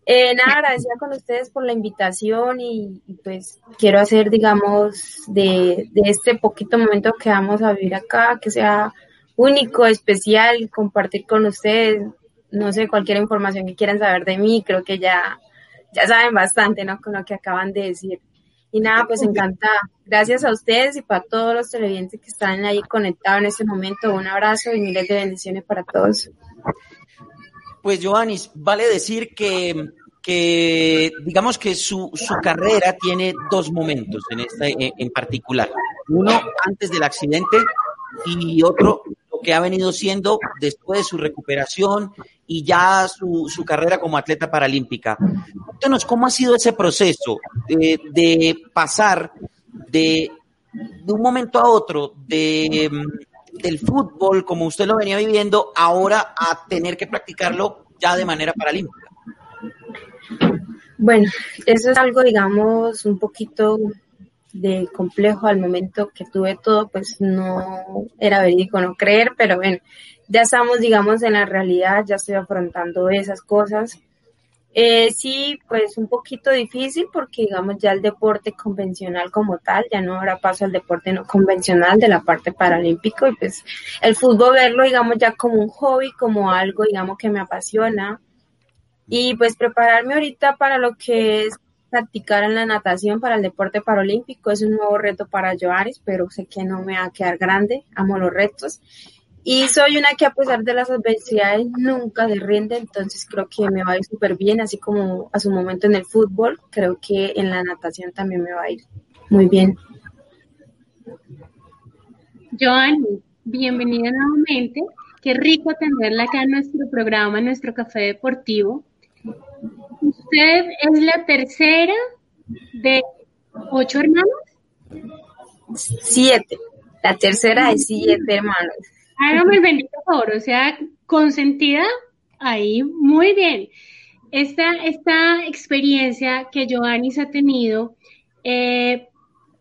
eh, nada, agradecida con ustedes por la invitación y, pues quiero hacer, digamos, de, de, este poquito momento que vamos a vivir acá, que sea único, especial, compartir con ustedes, no sé, cualquier información que quieran saber de mí, creo que ya, ya saben bastante, ¿no? Con lo que acaban de decir. Y nada, pues encantada. Gracias a ustedes y para todos los televidentes que están ahí conectados en este momento. Un abrazo y miles de bendiciones para todos. Pues Joanis, vale decir que, que digamos que su, su, carrera tiene dos momentos en, esta, en particular. Uno antes del accidente y otro lo que ha venido siendo después de su recuperación y ya su, su carrera como atleta paralímpica. Cuéntanos cómo ha sido ese proceso de, de pasar de, de, un momento a otro de del fútbol, como usted lo venía viviendo, ahora a tener que practicarlo ya de manera paralímpica? Bueno, eso es algo, digamos, un poquito de complejo al momento que tuve todo, pues no era verídico no creer, pero bueno, ya estamos, digamos, en la realidad, ya estoy afrontando esas cosas. Eh, sí, pues un poquito difícil porque digamos ya el deporte convencional como tal, ya no ahora paso al deporte no convencional de la parte paralímpico y pues el fútbol verlo digamos ya como un hobby, como algo digamos que me apasiona y pues prepararme ahorita para lo que es practicar en la natación para el deporte paralímpico es un nuevo reto para Joaris, pero sé que no me va a quedar grande, amo los retos y soy una que a pesar de las adversidades nunca se rinde, entonces creo que me va a ir súper bien, así como a su momento en el fútbol, creo que en la natación también me va a ir muy bien. Joanny, bienvenida nuevamente. Qué rico tenerla acá en nuestro programa, en nuestro café deportivo. Usted es la tercera de ocho hermanos. Siete. La tercera de siete hermanos. Hágame el bendito favor, o sea, consentida ahí, muy bien. Esta, esta experiencia que Joanis ha tenido, eh,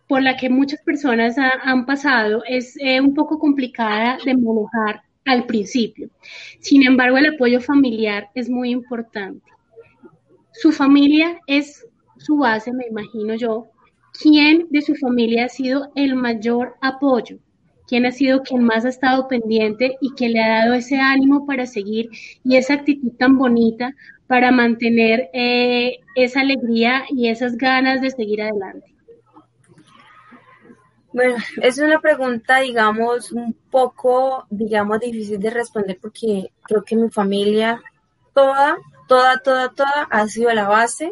por la que muchas personas han pasado, es eh, un poco complicada de manejar al principio. Sin embargo, el apoyo familiar es muy importante. Su familia es su base, me imagino yo. ¿Quién de su familia ha sido el mayor apoyo? quién ha sido quien más ha estado pendiente y que le ha dado ese ánimo para seguir y esa actitud tan bonita para mantener eh, esa alegría y esas ganas de seguir adelante. Bueno, es una pregunta, digamos, un poco, digamos, difícil de responder porque creo que mi familia, toda, toda, toda, toda ha sido la base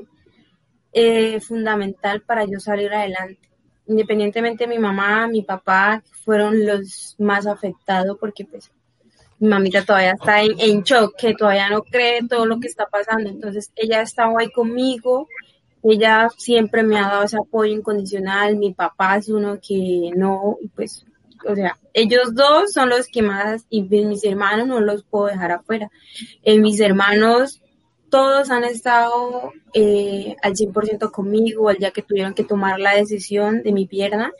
eh, fundamental para yo salir adelante. Independientemente mi mamá, mi papá fueron los más afectados porque pues mi mamita todavía está en, en shock, que todavía no cree todo lo que está pasando. Entonces ella estaba ahí conmigo, ella siempre me ha dado ese apoyo incondicional, mi papá es uno que no, pues, o sea, ellos dos son los que más, y mis hermanos no los puedo dejar afuera. Eh, mis hermanos, todos han estado eh, al 100% conmigo, el día que tuvieron que tomar la decisión de mi pierna.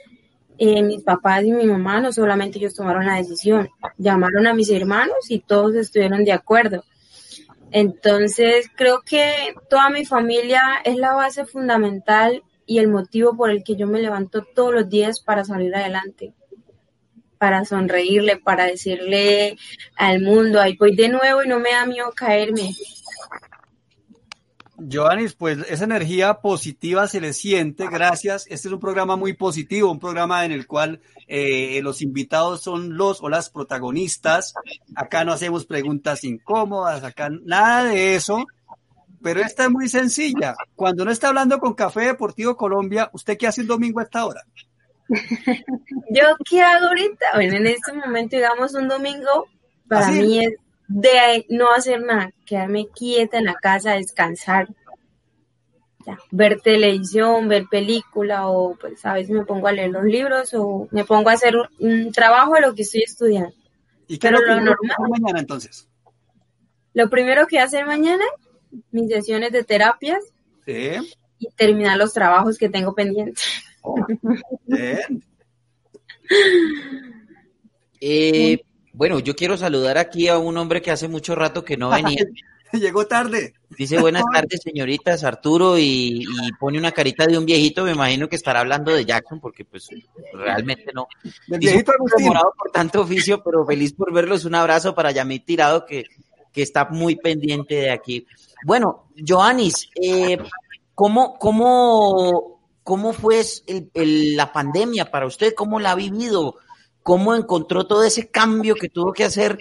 Eh, mis papás y mi mamá, no solamente ellos tomaron la decisión, llamaron a mis hermanos y todos estuvieron de acuerdo. Entonces, creo que toda mi familia es la base fundamental y el motivo por el que yo me levanto todos los días para salir adelante, para sonreírle, para decirle al mundo, ahí voy de nuevo y no me da miedo caerme. Joanis, pues esa energía positiva se le siente, gracias. Este es un programa muy positivo, un programa en el cual eh, los invitados son los o las protagonistas. Acá no hacemos preguntas incómodas, acá nada de eso. Pero esta es muy sencilla. Cuando no está hablando con Café Deportivo Colombia, ¿usted qué hace el domingo a esta hora? Yo qué hago ahorita, bueno, en este momento, digamos, un domingo, para ¿Ah, sí? mí es de no hacer nada, quedarme quieta en la casa, descansar, ver televisión, ver película o pues a veces me pongo a leer los libros o me pongo a hacer un, trabajo de lo que estoy estudiando. ¿Y qué Pero es lo normal. mañana entonces? Lo primero que voy a hacer mañana, mis sesiones de terapias Sí, y terminar los trabajos que tengo pendientes. bien. Eh, bueno, yo quiero saludar aquí a un hombre que hace mucho rato que no venía. Llegó tarde. Dice buenas tardes, señoritas, Arturo, y, y pone una carita de un viejito. Me imagino que estará hablando de Jackson, porque pues realmente no. Del viejito Agustín. por tanto oficio, pero feliz por verlos. Un abrazo para Yamit Tirado, que, que está muy pendiente de aquí. Bueno, Joanis, eh, ¿cómo, cómo, ¿cómo fue el- el- la pandemia para usted? ¿Cómo la ha vivido? ¿Cómo encontró todo ese cambio que tuvo que hacer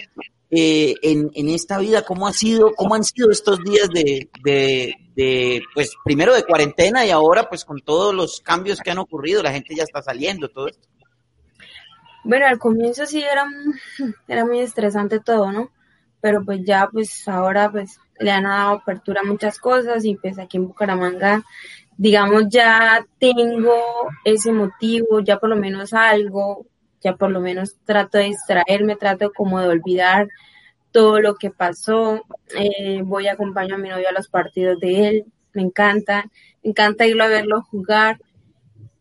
eh, en, en esta vida? ¿Cómo ha sido, cómo han sido estos días de, de, de, pues, primero de cuarentena y ahora, pues, con todos los cambios que han ocurrido, la gente ya está saliendo, todo esto? Bueno, al comienzo sí era, era muy estresante todo, ¿no? Pero pues ya, pues ahora pues le han dado apertura a muchas cosas y pues aquí en Bucaramanga, digamos, ya tengo ese motivo, ya por lo menos algo, ya por lo menos trato de distraerme, trato como de olvidar todo lo que pasó. Eh, voy a acompañar a mi novio a los partidos de él, me encanta, me encanta irlo a verlo jugar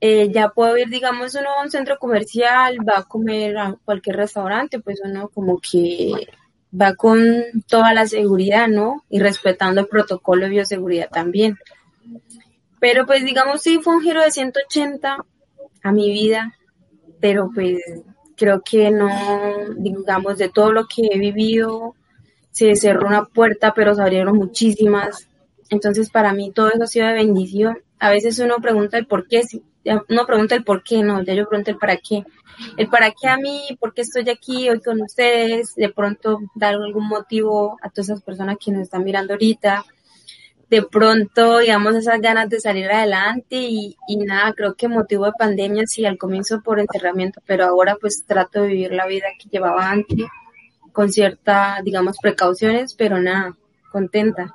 eh, ya puedo ir, digamos, uno a un centro comercial, va a comer a cualquier restaurante, pues uno como que va con toda la seguridad, ¿no? Y respetando el protocolo de bioseguridad también. Pero pues digamos, sí fue un giro de 180 a mi vida, pero pues creo que no, digamos, de todo lo que he vivido, se cerró una puerta, pero se abrieron muchísimas. Entonces, para mí todo eso ha sido de bendición. A veces uno pregunta el por qué, uno pregunta el por qué, no, ya yo pregunto el para qué. El para qué a mí, por qué estoy aquí hoy con ustedes, de pronto dar algún motivo a todas esas personas que nos están mirando ahorita. De pronto, digamos, esas ganas de salir adelante y, y nada, creo que motivo de pandemia, sí, al comienzo por encerramiento, pero ahora pues trato de vivir la vida que llevaba antes con cierta, digamos, precauciones, pero nada, contenta.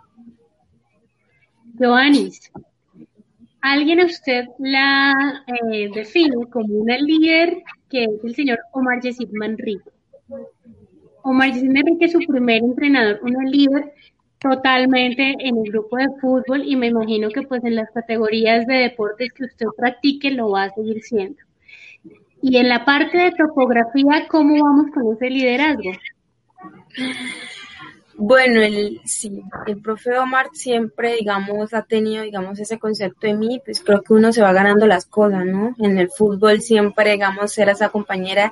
Joanis, alguien a usted la eh, define como una líder que es el señor Omar Yesid Manrique. Omar Yesid Manrique es su primer entrenador, una líder totalmente en el grupo de fútbol y me imagino que pues en las categorías de deportes que usted practique lo va a seguir siendo. Y en la parte de topografía, ¿cómo vamos con ese liderazgo? Bueno, el, sí, el profe Omar siempre, digamos, ha tenido, digamos, ese concepto de mí, pues creo que uno se va ganando las cosas, ¿no? En el fútbol siempre, digamos, era esa compañera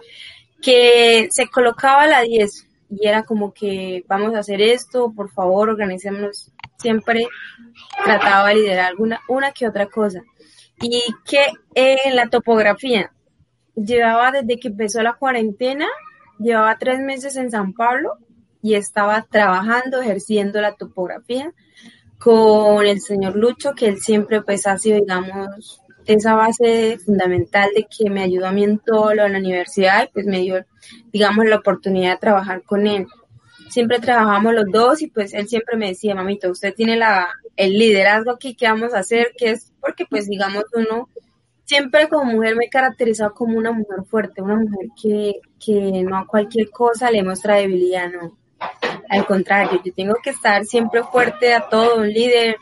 que se colocaba a la 10 y era como que vamos a hacer esto, por favor, organicémonos. Siempre trataba de liderar alguna, una que otra cosa. Y que eh, en la topografía, llevaba desde que empezó la cuarentena, llevaba tres meses en San Pablo y estaba trabajando, ejerciendo la topografía, con el señor Lucho, que él siempre pues ha sido, digamos, esa base fundamental de que me ayudó a mí en todo lo de la universidad y pues me dio, digamos, la oportunidad de trabajar con él. Siempre trabajamos los dos y pues él siempre me decía, mamita, usted tiene la, el liderazgo aquí, ¿qué vamos a hacer? Que es porque pues digamos uno, siempre como mujer me he caracterizado como una mujer fuerte, una mujer que, que no a cualquier cosa le muestra debilidad, no. Al contrario, yo tengo que estar siempre fuerte a todo, un líder,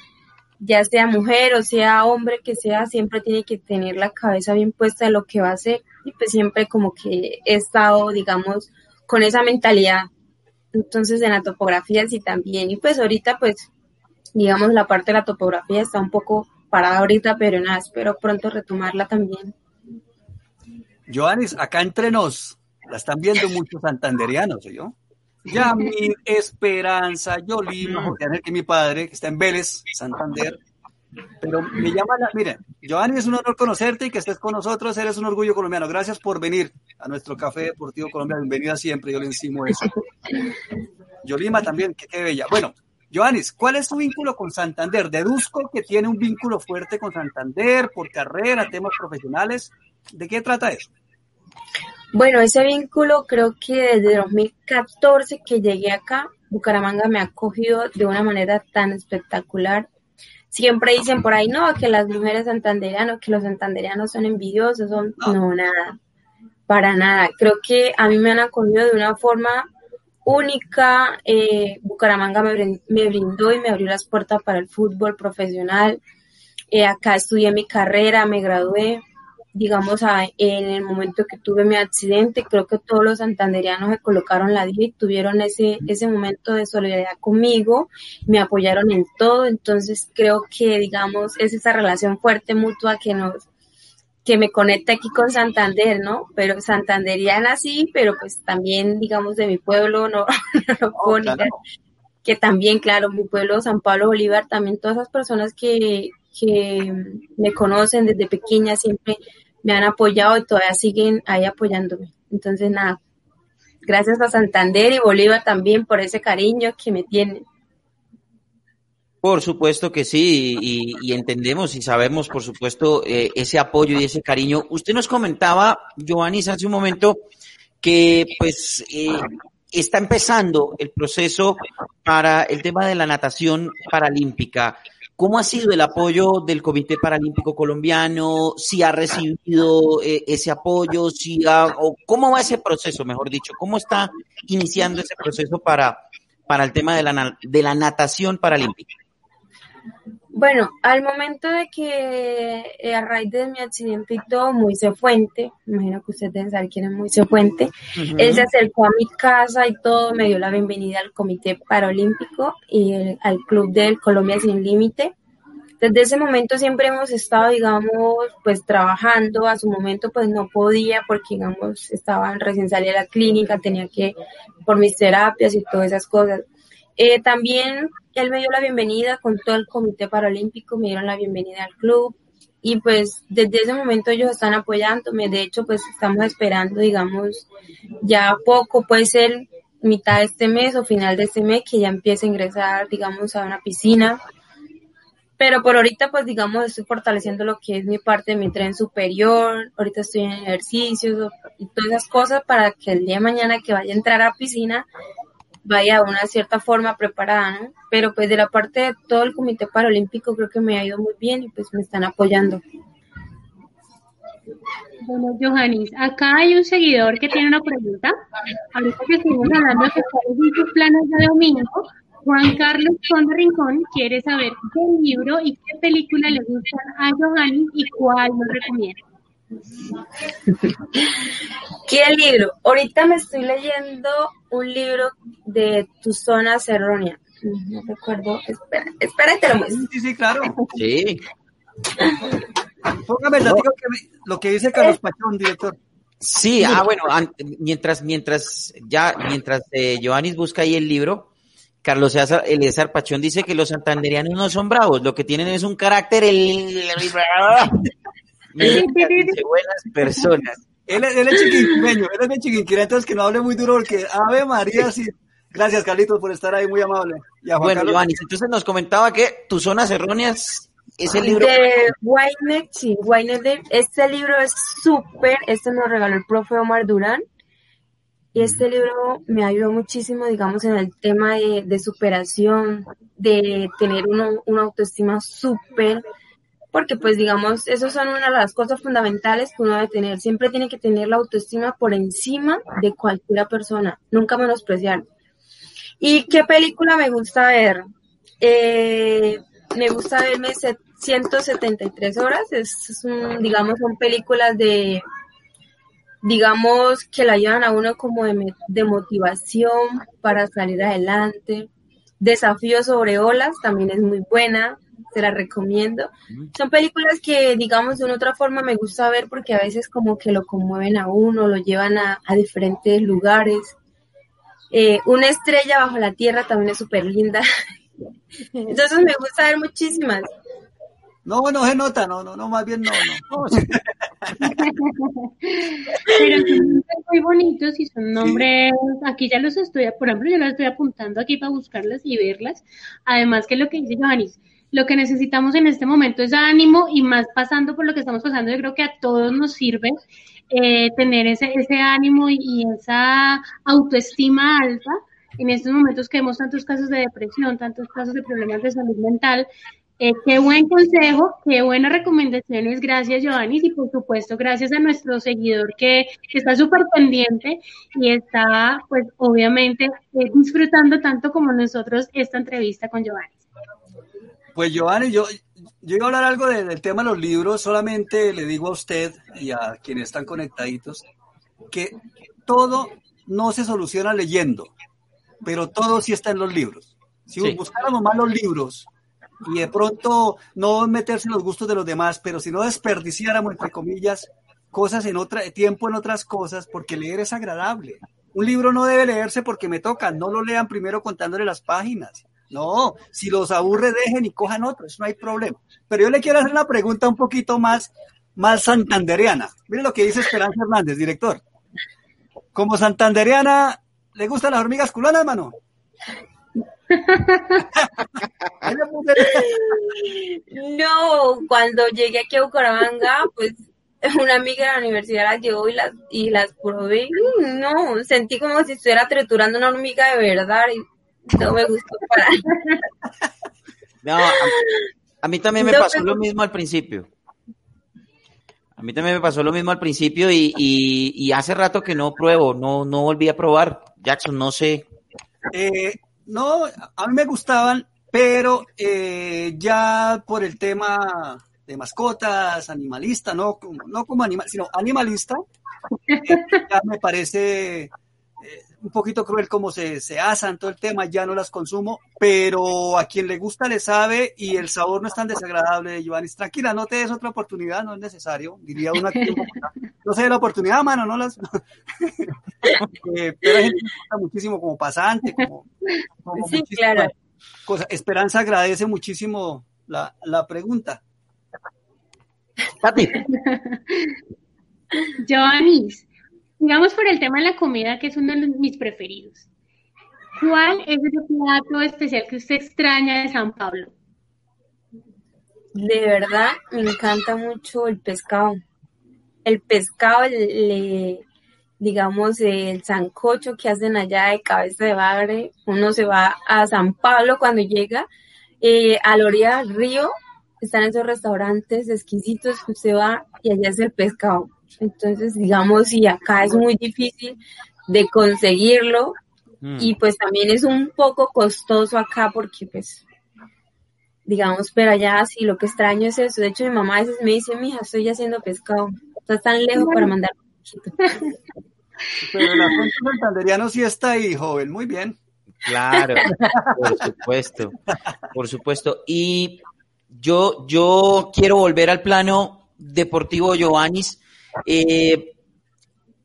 ya sea mujer o sea hombre que sea, siempre tiene que tener la cabeza bien puesta de lo que va a hacer. Y pues siempre como que he estado, digamos, con esa mentalidad. Entonces en la topografía sí también. Y pues ahorita pues, digamos, la parte de la topografía está un poco parada ahorita, pero nada, espero pronto retomarla también. Joanis, acá entre nos, la están viendo muchos santanderianos, yo? Yamil, Esperanza, Yolima, Jorge Ángel, que es mi padre, que está en Vélez, Santander. Pero me llama la. Miren, Giovanni, es un honor conocerte y que estés con nosotros. Eres un orgullo colombiano. Gracias por venir a nuestro Café Deportivo Colombia. Bienvenida siempre. Yo le encimo eso. Yolima también, que qué bella. Bueno, Joanis, ¿cuál es tu vínculo con Santander? Deduzco que tiene un vínculo fuerte con Santander por carrera, temas profesionales. ¿De qué trata eso? Bueno, ese vínculo creo que desde 2014 que llegué acá, Bucaramanga me ha acogido de una manera tan espectacular. Siempre dicen por ahí, no, que las mujeres santanderianas, que los santanderianos son envidiosos, son... No, nada, para nada. Creo que a mí me han acogido de una forma única. Eh, Bucaramanga me, brindó y me abrió las puertas para el fútbol profesional. Eh, acá estudié mi carrera, me gradué digamos, en el momento que tuve mi accidente, creo que todos los santanderianos se colocaron la y tuvieron ese, ese momento de solidaridad conmigo, me apoyaron en todo, entonces creo que, digamos, es esa relación fuerte mutua que nos que me conecta aquí con Santander, ¿no? Pero santanderiana sí, pero pues también, digamos, de mi pueblo, no, no puedo que también, claro, mi pueblo, San Pablo Bolívar, también todas esas personas que, que me conocen desde pequeña siempre me han apoyado y todavía siguen ahí apoyándome. Entonces, nada, gracias a Santander y Bolívar también por ese cariño que me tienen. Por supuesto que sí, y, entendemos y sabemos, por supuesto, eh, ese apoyo y ese cariño. Usted nos comentaba, Giovanni, hace un momento, que pues eh, está empezando el proceso para el tema de la natación paralímpica. ¿Cómo ha sido el apoyo del Comité Paralímpico Colombiano? ¿Si ha recibido eh, ese apoyo? Si o ¿Cómo va ese proceso, mejor dicho? ¿Cómo está iniciando ese proceso para, para el tema de la, de la natación paralímpica? Bueno, al momento de que eh, a raíz de mi accidente y todo, Moisés Fuente, imagino que ustedes deben saber quién es Moisés Fuente, él se acercó a mi casa y todo, me dio la bienvenida al Comité Paralímpico y al Club del Colombia Sin Límite. Desde ese momento siempre hemos estado, digamos, pues trabajando. A su momento pues no podía porque, digamos, estaba recién salida de la clínica, tenía que, por mis terapias y todas esas cosas. Eh, también él me dio la bienvenida con todo el Comité Paralímpico, me dieron la bienvenida al club y pues desde ese momento ellos están apoyándome. De hecho, pues estamos esperando, digamos, ya poco, puede ser mitad de este mes o final de este mes que ya empiece a ingresar, digamos, a una piscina. Pero por ahorita, pues digamos, estoy fortaleciendo lo que es mi parte de mi tren superior. Ahorita estoy en ejercicios y todas esas cosas para que el día de mañana que vaya a entrar a piscina vaya una cierta forma preparada, ¿no? Pero pues de la parte de todo el Comité Paralímpico creo que me ha ido muy bien y pues me están apoyando. Bueno, Johannis, acá hay un seguidor que tiene una pregunta. Ahorita que estuvimos hablando de cuáles tus planes de domingo, Juan Carlos Conde Rincón quiere saber qué libro y qué película le gustan a Johannis y cuál nos recomienda. ¿Qué libro? Ahorita me estoy leyendo un libro de Tu zona errónea. No recuerdo. Espera, espera, te lo muestro. Sí, sí, claro. Sí. Póngame no. lo que dice Carlos Pachón, director. Sí, ah, bueno, mientras, mientras, ya, mientras eh, Joanis busca ahí el libro, Carlos Eliezer Pachón dice que los santanderianos no son bravos, lo que tienen es un carácter el, buenas personas. Él, él es chiquinqueño, él es de Chiquinquirá, entonces que no hable muy duro porque Ave María, sí, Gracias, Carlitos, por estar ahí, muy amable. bueno, Giovanni, entonces nos comentaba que tus zonas erróneas es el libro. De Wayne, sí, Wayne, este libro es súper, este nos regaló el profe Omar Durán. Y este libro me ayudó muchísimo, digamos, en el tema de, superación, de tener una autoestima súper, porque pues digamos, eso son una de las cosas fundamentales que uno debe tener. Siempre tiene que tener la autoestima por encima de cualquier persona, nunca menospreciar. ¿Y qué película me gusta ver? Eh, me gusta verme 173 horas, es, digamos, son películas de, digamos, que la llevan a uno como de, de motivación para salir adelante. Desafío sobre olas también es muy buena te la recomiendo. Son películas que, digamos, de una otra forma me gusta ver porque a veces como que lo conmueven a uno, lo llevan a, diferentes lugares. Eh, una estrella bajo la tierra también es súper linda. Entonces me gusta ver muchísimas. No, no se nota, no, no, no, más bien no, no. Pero son muy bonitos y son nombres, aquí ya los estoy, por ejemplo, yo los estoy apuntando aquí para buscarlas y verlas. Además que lo que dice Johannes, lo que necesitamos en este momento es ánimo y más pasando por lo que estamos pasando, yo creo que a todos nos sirve eh, tener ese, ese ánimo y, esa autoestima alta en estos momentos que vemos tantos casos de depresión, tantos casos de problemas de salud mental. Eh, qué buen consejo, qué buenas recomendaciones. Gracias, Giovanni. Y por supuesto, gracias a nuestro seguidor que, está súper pendiente y está, pues, obviamente, eh, disfrutando tanto como nosotros esta entrevista con Giovanni. Pues Giovanni, yo, yo iba a hablar algo del tema de los libros, solamente le digo a usted y a quienes están conectaditos que todo no se soluciona leyendo, pero todo sí está en los libros. Si buscáramos más los libros y de pronto no meterse en los gustos de los demás, pero si no desperdiciáramos, entre comillas, cosas en otra, tiempo en otras cosas, porque leer es agradable. Un libro no debe leerse porque me toca, no lo lean primero contándole las páginas. No, si los aburre, dejen y cojan otros, no hay problema. Pero yo le quiero hacer una pregunta un poquito más, más santandereana. Mire lo que dice Esperanza Hernández, director. Como santandereana, ¿le gustan las hormigas culanas, mano? no, cuando llegué aquí a Bucaramanga, pues una amiga de la universidad las llevó y las, y las probé. No, sentí como si estuviera triturando una hormiga de verdad. No me gustó para No, a, mí también me pasó lo mismo al principio. A mí también me pasó lo mismo al principio y, y, hace rato que no pruebo, no, no volví a probar. Jackson, no sé. Eh, no, a mí me gustaban, pero eh, ya por el tema de mascotas, animalista, no, no como animal, sino animalista, eh, ya me parece un poquito cruel como se, se asan todo el tema, ya no las consumo, pero a quien le gusta le sabe y el sabor no es tan desagradable, Giovanni. Tranquila, no te des otra oportunidad, no es necesario, diría una que no sé la oportunidad, mano, no las... Eh, pero hay gente que gusta muchísimo como pasante, como... sí, claro. Cosa. Esperanza agradece muchísimo la, la pregunta. Pati. Giovanni, Digamos por el tema de la comida, que es uno de mis preferidos. ¿Cuál es el plato especial que usted extraña de San Pablo? De verdad, me encanta mucho el pescado. El pescado, le, digamos, el sancocho que hacen allá de cabeza de bagre. Uno se va a San Pablo cuando llega, eh, a la orilla del río, están esos restaurantes exquisitos que usted va y allá es el pescado. Entonces, digamos, y acá es muy difícil de conseguirlo mm. y pues también es un poco costoso acá porque pues, digamos, pero allá sí lo que extraño es eso. De hecho, mi mamá a veces me dice, mija, estoy haciendo pescado. Estás tan lejos para mandar un poquito. Pero el acento santanderiano sí está ahí, joven. Muy bien. Claro, por supuesto, por supuesto. Y yo, yo quiero volver al plano deportivo, Giovannis. Eh,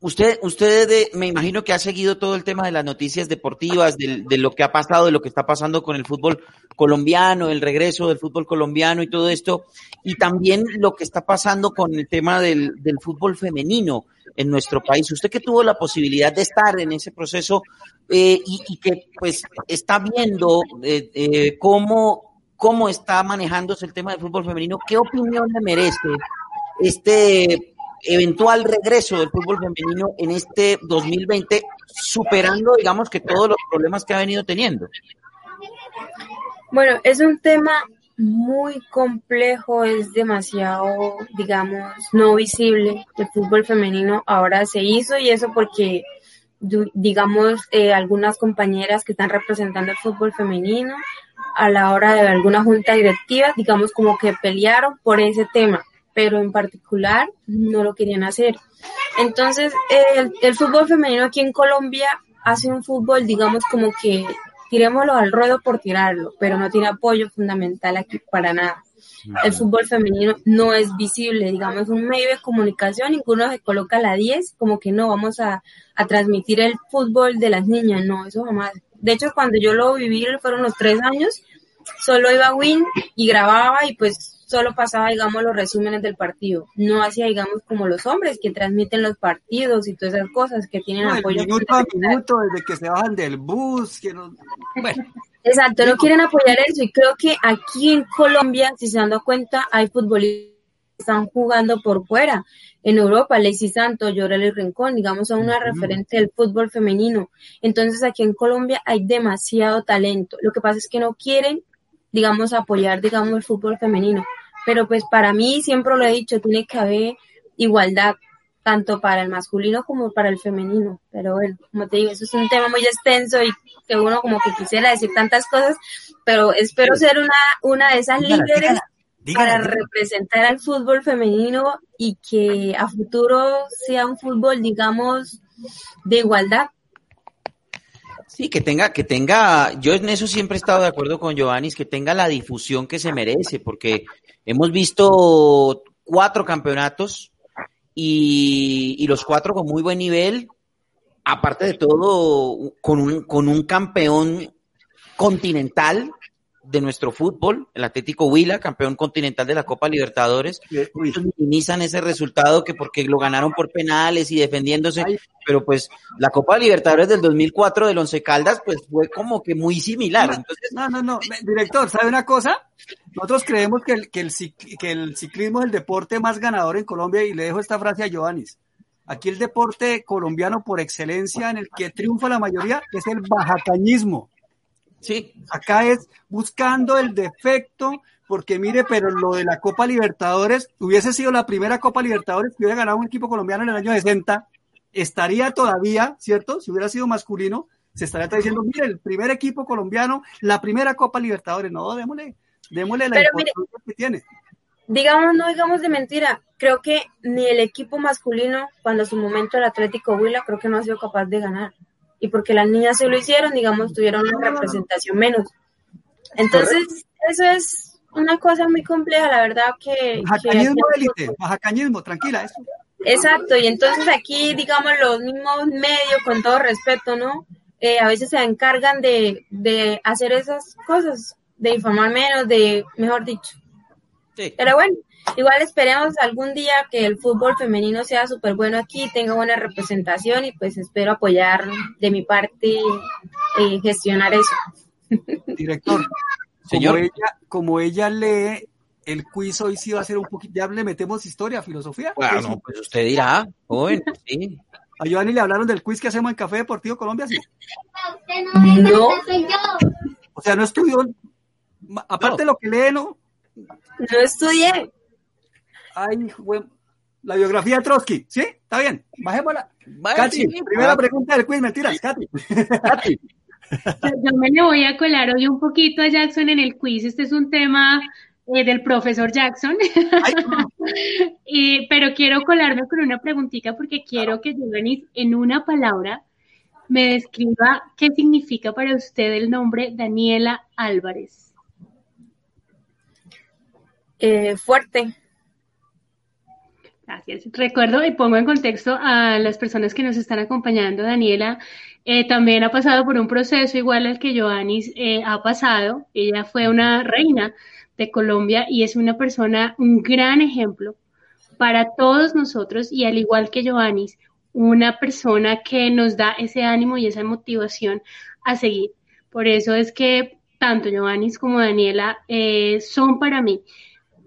Usted, usted eh, me imagino que ha seguido todo el tema de las noticias deportivas, de, lo que ha pasado, de lo que está pasando con el fútbol colombiano, el regreso del fútbol colombiano y todo esto, y también lo que está pasando con el tema del, fútbol femenino en nuestro país. Usted que tuvo la posibilidad de estar en ese proceso eh, y, que pues está viendo eh, cómo, cómo está manejándose el tema del fútbol femenino, ¿qué opinión le merece este eventual regreso del fútbol femenino en este 2020, superando, digamos, que todos los problemas que ha venido teniendo? Bueno, es un tema muy complejo, es demasiado, digamos, no visible. El fútbol femenino ahora se hizo y eso porque, digamos, eh, algunas compañeras que están representando el fútbol femenino a la hora de alguna junta directiva, digamos, como que pelearon por ese tema pero en particular no lo querían hacer. Entonces, el, el, fútbol femenino aquí en Colombia hace un fútbol, digamos, como que tirémoslo al ruedo por tirarlo, pero no tiene apoyo fundamental aquí para nada. El fútbol femenino no es visible, digamos, un medio de comunicación, ninguno se coloca a la 10, como que no, vamos a, a transmitir el fútbol de las niñas, no, eso jamás. De hecho, cuando yo lo viví, fueron los tres años, solo iba a Win y grababa y pues solo pasaba, digamos, los resúmenes del partido. No hacía, digamos, como los hombres que transmiten los partidos y todas esas cosas que tienen no, apoyo. Minuto a minuto, desde que se bajan del bus. Que no... bueno. Exacto, no quieren apoyar eso y creo que aquí en Colombia, si se dan cuenta, hay futbolistas que están jugando por fuera. En Europa, Lacey Santos, Yorel Rincón, digamos, son una referente del fútbol femenino. Entonces, aquí en Colombia hay demasiado talento. Lo que pasa es que no quieren digamos, apoyar, digamos, el fútbol femenino. Pero pues para mí, siempre lo he dicho, tiene que haber igualdad, tanto para el masculino como para el femenino. Pero bueno, como te digo, eso es un tema muy extenso y que uno como que quisiera decir tantas cosas, pero espero ser una, una de esas dígala, líderes dígala, dígala, para representar al fútbol femenino y que a futuro sea un fútbol, digamos, de igualdad. Sí, que tenga, que tenga, yo en eso siempre he estado de acuerdo con Giovanni, que tenga la difusión que se merece, porque hemos visto cuatro campeonatos y, y los cuatro con muy buen nivel, aparte de todo, con un, con un campeón continental de nuestro fútbol, el Atlético Huila, campeón continental de la Copa Libertadores, minimizan ese resultado que porque lo ganaron por penales y defendiéndose, pero pues la Copa Libertadores del 2004 del Once Caldas pues fue como que muy similar. No, Entonces, no, no, no, director, ¿sabe una cosa? Nosotros creemos que el, que, el, que el ciclismo es el deporte más ganador en Colombia y le dejo esta frase a Giovannis. Aquí el deporte colombiano por excelencia en el que triunfa la mayoría es el bajacañismo. Sí. Acá es buscando el defecto, porque mire, pero lo de la Copa Libertadores hubiese sido la primera Copa Libertadores que hubiera ganado un equipo colombiano en el año 60, estaría todavía, ¿cierto? Si hubiera sido masculino, se estaría diciendo, mire, el primer equipo colombiano, la primera Copa Libertadores, no, démosle, démosle la pero importancia mire, que tiene. Digamos, no digamos de mentira, creo que ni el equipo masculino, cuando en su momento el Atlético Huila, creo que no ha sido capaz de ganar y porque las niñas se lo hicieron, digamos, tuvieron una representación menos. Entonces, eso es una cosa muy compleja, la verdad que... Bajacañismo élite, bajacañismo, tranquila, eso. Exacto, y entonces aquí, digamos, los mismos medios, con todo respeto, ¿no? Eh, a veces se encargan de, de hacer esas cosas, de informar menos, de, mejor dicho. Sí. Pero bueno, Igual esperemos algún día que el fútbol femenino sea súper bueno aquí, tenga buena representación y pues espero apoyar de mi parte eh, gestionar eso. Director, Señor. Como, ella, como ella lee el quiz hoy sí va a ser un poquito, ya le metemos historia, filosofía. Bueno, pues usted dirá, joven, sí. A Giovanni le hablaron del quiz que hacemos en Café Deportivo Colombia, sí. No. O sea, no estudió, aparte No. de lo que lee, ¿no? No estudié. Ay, güey, la biografía de Trotsky, ¿sí? Está bien, bajémosla. Vaya, Katy, sí, primera va. pregunta del quiz, mentiras, Katy. Katy. Yo me le voy a colar hoy un poquito a Jackson en el quiz. Este es un tema eh, del profesor Jackson. Ay, no. Y- pero quiero colarme con una preguntita porque quiero que Giovanni en una palabra me describa qué significa para usted el nombre Daniela Álvarez. Eh, fuerte. Gracias. Recuerdo y pongo en contexto a las personas que nos están acompañando. Daniela eh, también ha pasado por un proceso igual al que Joanis eh, ha pasado. Ella fue una reina de Colombia y es una persona, un gran ejemplo para todos nosotros y al igual que Joanis, una persona que nos da ese ánimo y esa motivación a seguir. Por eso es que tanto Joanis como Daniela eh, son para mí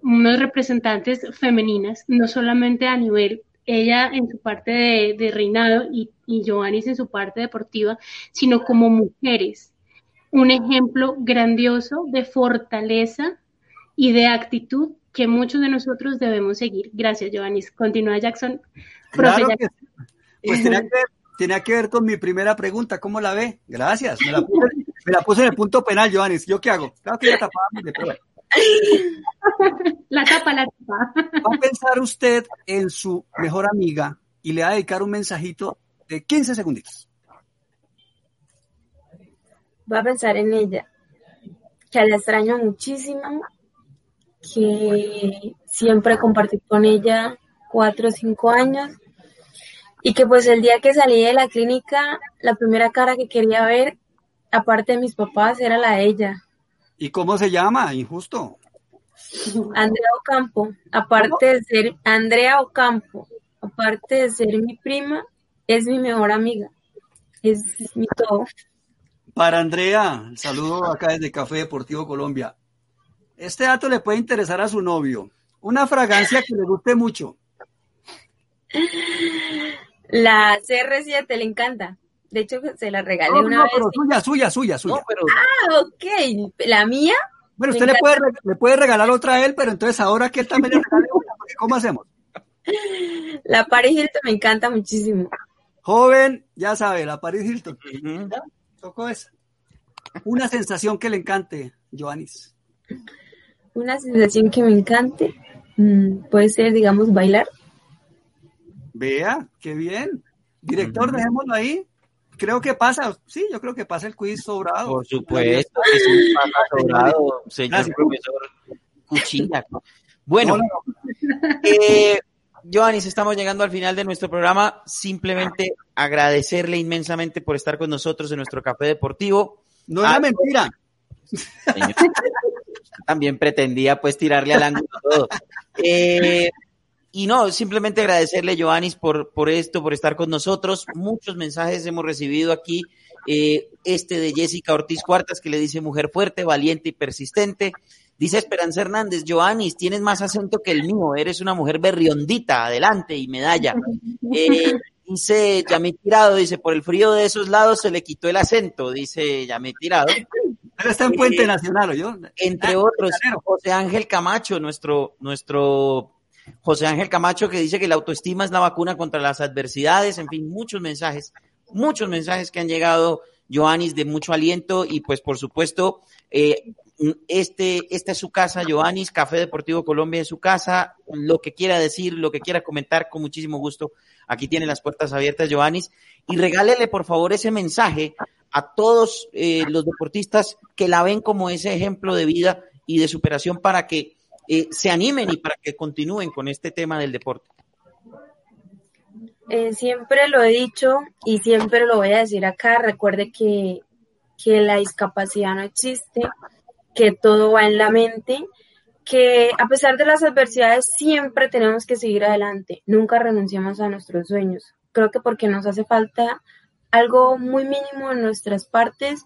unos representantes femeninas, no solamente a nivel ella en su parte de, reinado y, y en su parte deportiva, sino como mujeres. Un ejemplo grandioso de fortaleza y de actitud que muchos de nosotros debemos seguir. Gracias, Joanis. Continúa, Jackson. Claro que Pues tenía que, ver, tenía que, ver, con mi primera pregunta. ¿Cómo la ve? Gracias. Me la puse, en el punto penal, Joanis. ¿Yo qué hago? Claro que ya prueba. La tapa, la tapa. Va a pensar usted en su mejor amiga y le va a dedicar un mensajito de 15 segunditos. Va a pensar en ella, que la extraño muchísimo, que siempre compartí con ella cuatro o cinco años y que pues el día que salí de la clínica, la primera cara que quería ver, aparte de mis papás, era la de ella. ¿Y cómo se llama? Injusto. Andrea Ocampo, aparte de ser Andrea Ocampo, aparte de ser mi prima, es mi mejor amiga. Es mi todo. Para Andrea, saludo acá desde Café Deportivo Colombia. Este dato le puede interesar a su novio. Una fragancia que le guste mucho. La CR7 le encanta. De hecho, se la regalé una vez. suya, suya, suya, suya. Ah, ok. ¿La mía? Bueno, usted le puede, le puede regalar otra a él, pero entonces ahora que él también le regale una, ¿cómo hacemos? La Paris Hilton me encanta muchísimo. Joven, ya sabe, la Paris Hilton. Tocó esa. Una sensación que le encante, Joanis. Una sensación que me encante mm, puede ser, digamos, bailar. Vea, qué bien. Director, dejémoslo ahí creo que pasa, sí, yo creo que pasa el quiz sobrado. Por supuesto que sí pasa sobrado, señor profesor Cuchilla. Bueno, eh, Joanis, estamos llegando al final de nuestro programa. Simplemente agradecerle inmensamente por estar con nosotros en nuestro café deportivo. No es mentira. también pretendía pues tirarle al ángulo todo. Eh, y no, simplemente agradecerle, Joanis, por, por esto, por estar con nosotros. Muchos mensajes hemos recibido aquí. Eh, este de Jessica Ortiz Cuartas, que le dice mujer fuerte, valiente y persistente. Dice Esperanza Hernández, Joanis, tienes más acento que el mío, eres una mujer berriondita, adelante y medalla. Eh, dice Yamit Tirado, dice, por el frío de esos lados se le quitó el acento, dice Yamit Tirado. Pero está en Puente eh, Nacional, ¿o yo? Entre ah, otros, José Ángel Camacho, nuestro, nuestro José Ángel Camacho que dice que la autoestima es la vacuna contra las adversidades, en fin, muchos mensajes, muchos mensajes que han llegado, Joanis, de mucho aliento y pues por supuesto, eh, este, esta es su casa, Joanis, Café Deportivo Colombia es su casa, lo que quiera decir, lo que quiera comentar, con muchísimo gusto, aquí tiene las puertas abiertas, Joanis, y regálele por favor ese mensaje a todos eh, los deportistas que la ven como ese ejemplo de vida y de superación para que eh, se animen y para que continúen con este tema del deporte? Eh, siempre lo he dicho y siempre lo voy a decir acá. Recuerde que, que la discapacidad no existe, que todo va en la mente, que a pesar de las adversidades siempre tenemos que seguir adelante. Nunca renunciamos a nuestros sueños. Creo que porque nos hace falta algo muy mínimo en nuestras partes,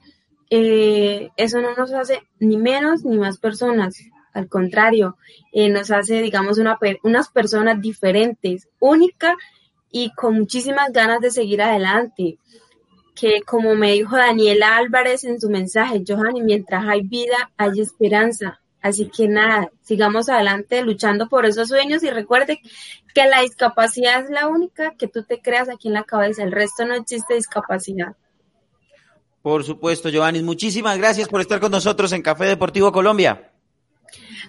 eh, eso no nos hace ni menos ni más personas al contrario, eh, nos hace, digamos, una, unas personas diferentes, únicas y con muchísimas ganas de seguir adelante. Que como me dijo Daniela Álvarez en su mensaje, Johanny, mientras hay vida, hay esperanza. Así que nada, sigamos adelante luchando por esos sueños y recuerde que la discapacidad es la única que tú te creas aquí en la cabeza, el resto no existe discapacidad. Por supuesto, Giovanni, muchísimas gracias por estar con nosotros en Café Deportivo Colombia.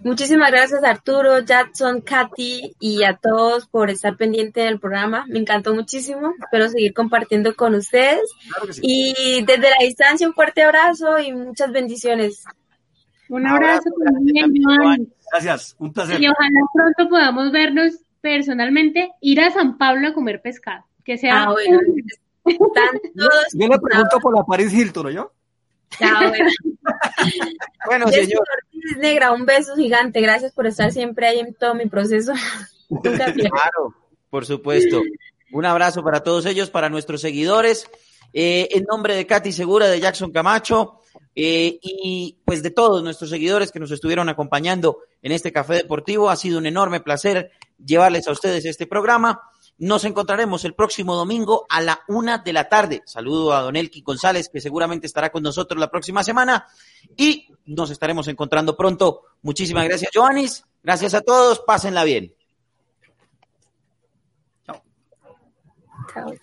Muchísimas gracias Arturo, Jackson, Katy y a todos por estar pendiente del programa. Me encantó muchísimo. Espero seguir compartiendo con ustedes. Y desde la distancia un fuerte abrazo y muchas bendiciones. Un abrazo, también, Gracias, un placer. Y ojalá pronto podamos vernos personalmente ir a San Pablo a comer pescado. Que sea. Ah, bueno. Están todos. Yo le pregunto por la Paris Hilton, ¿yo? Ah, bueno. Bueno, señor. Ortiz Negra, un beso gigante. Gracias por estar siempre ahí en todo mi proceso. Claro, por supuesto. Un abrazo para todos ellos, para nuestros seguidores. Eh, en nombre de Katy Segura, de Jackson Camacho eh, y pues de todos nuestros seguidores que nos estuvieron acompañando en este café deportivo, ha sido un enorme placer llevarles a ustedes este programa. Nos encontraremos el próximo domingo a la una de la tarde. Saludo a Don Elki González, que seguramente estará con nosotros la próxima semana. Y nos estaremos encontrando pronto. Muchísimas gracias, Joanis. Gracias a todos. Pásenla bien. Chao.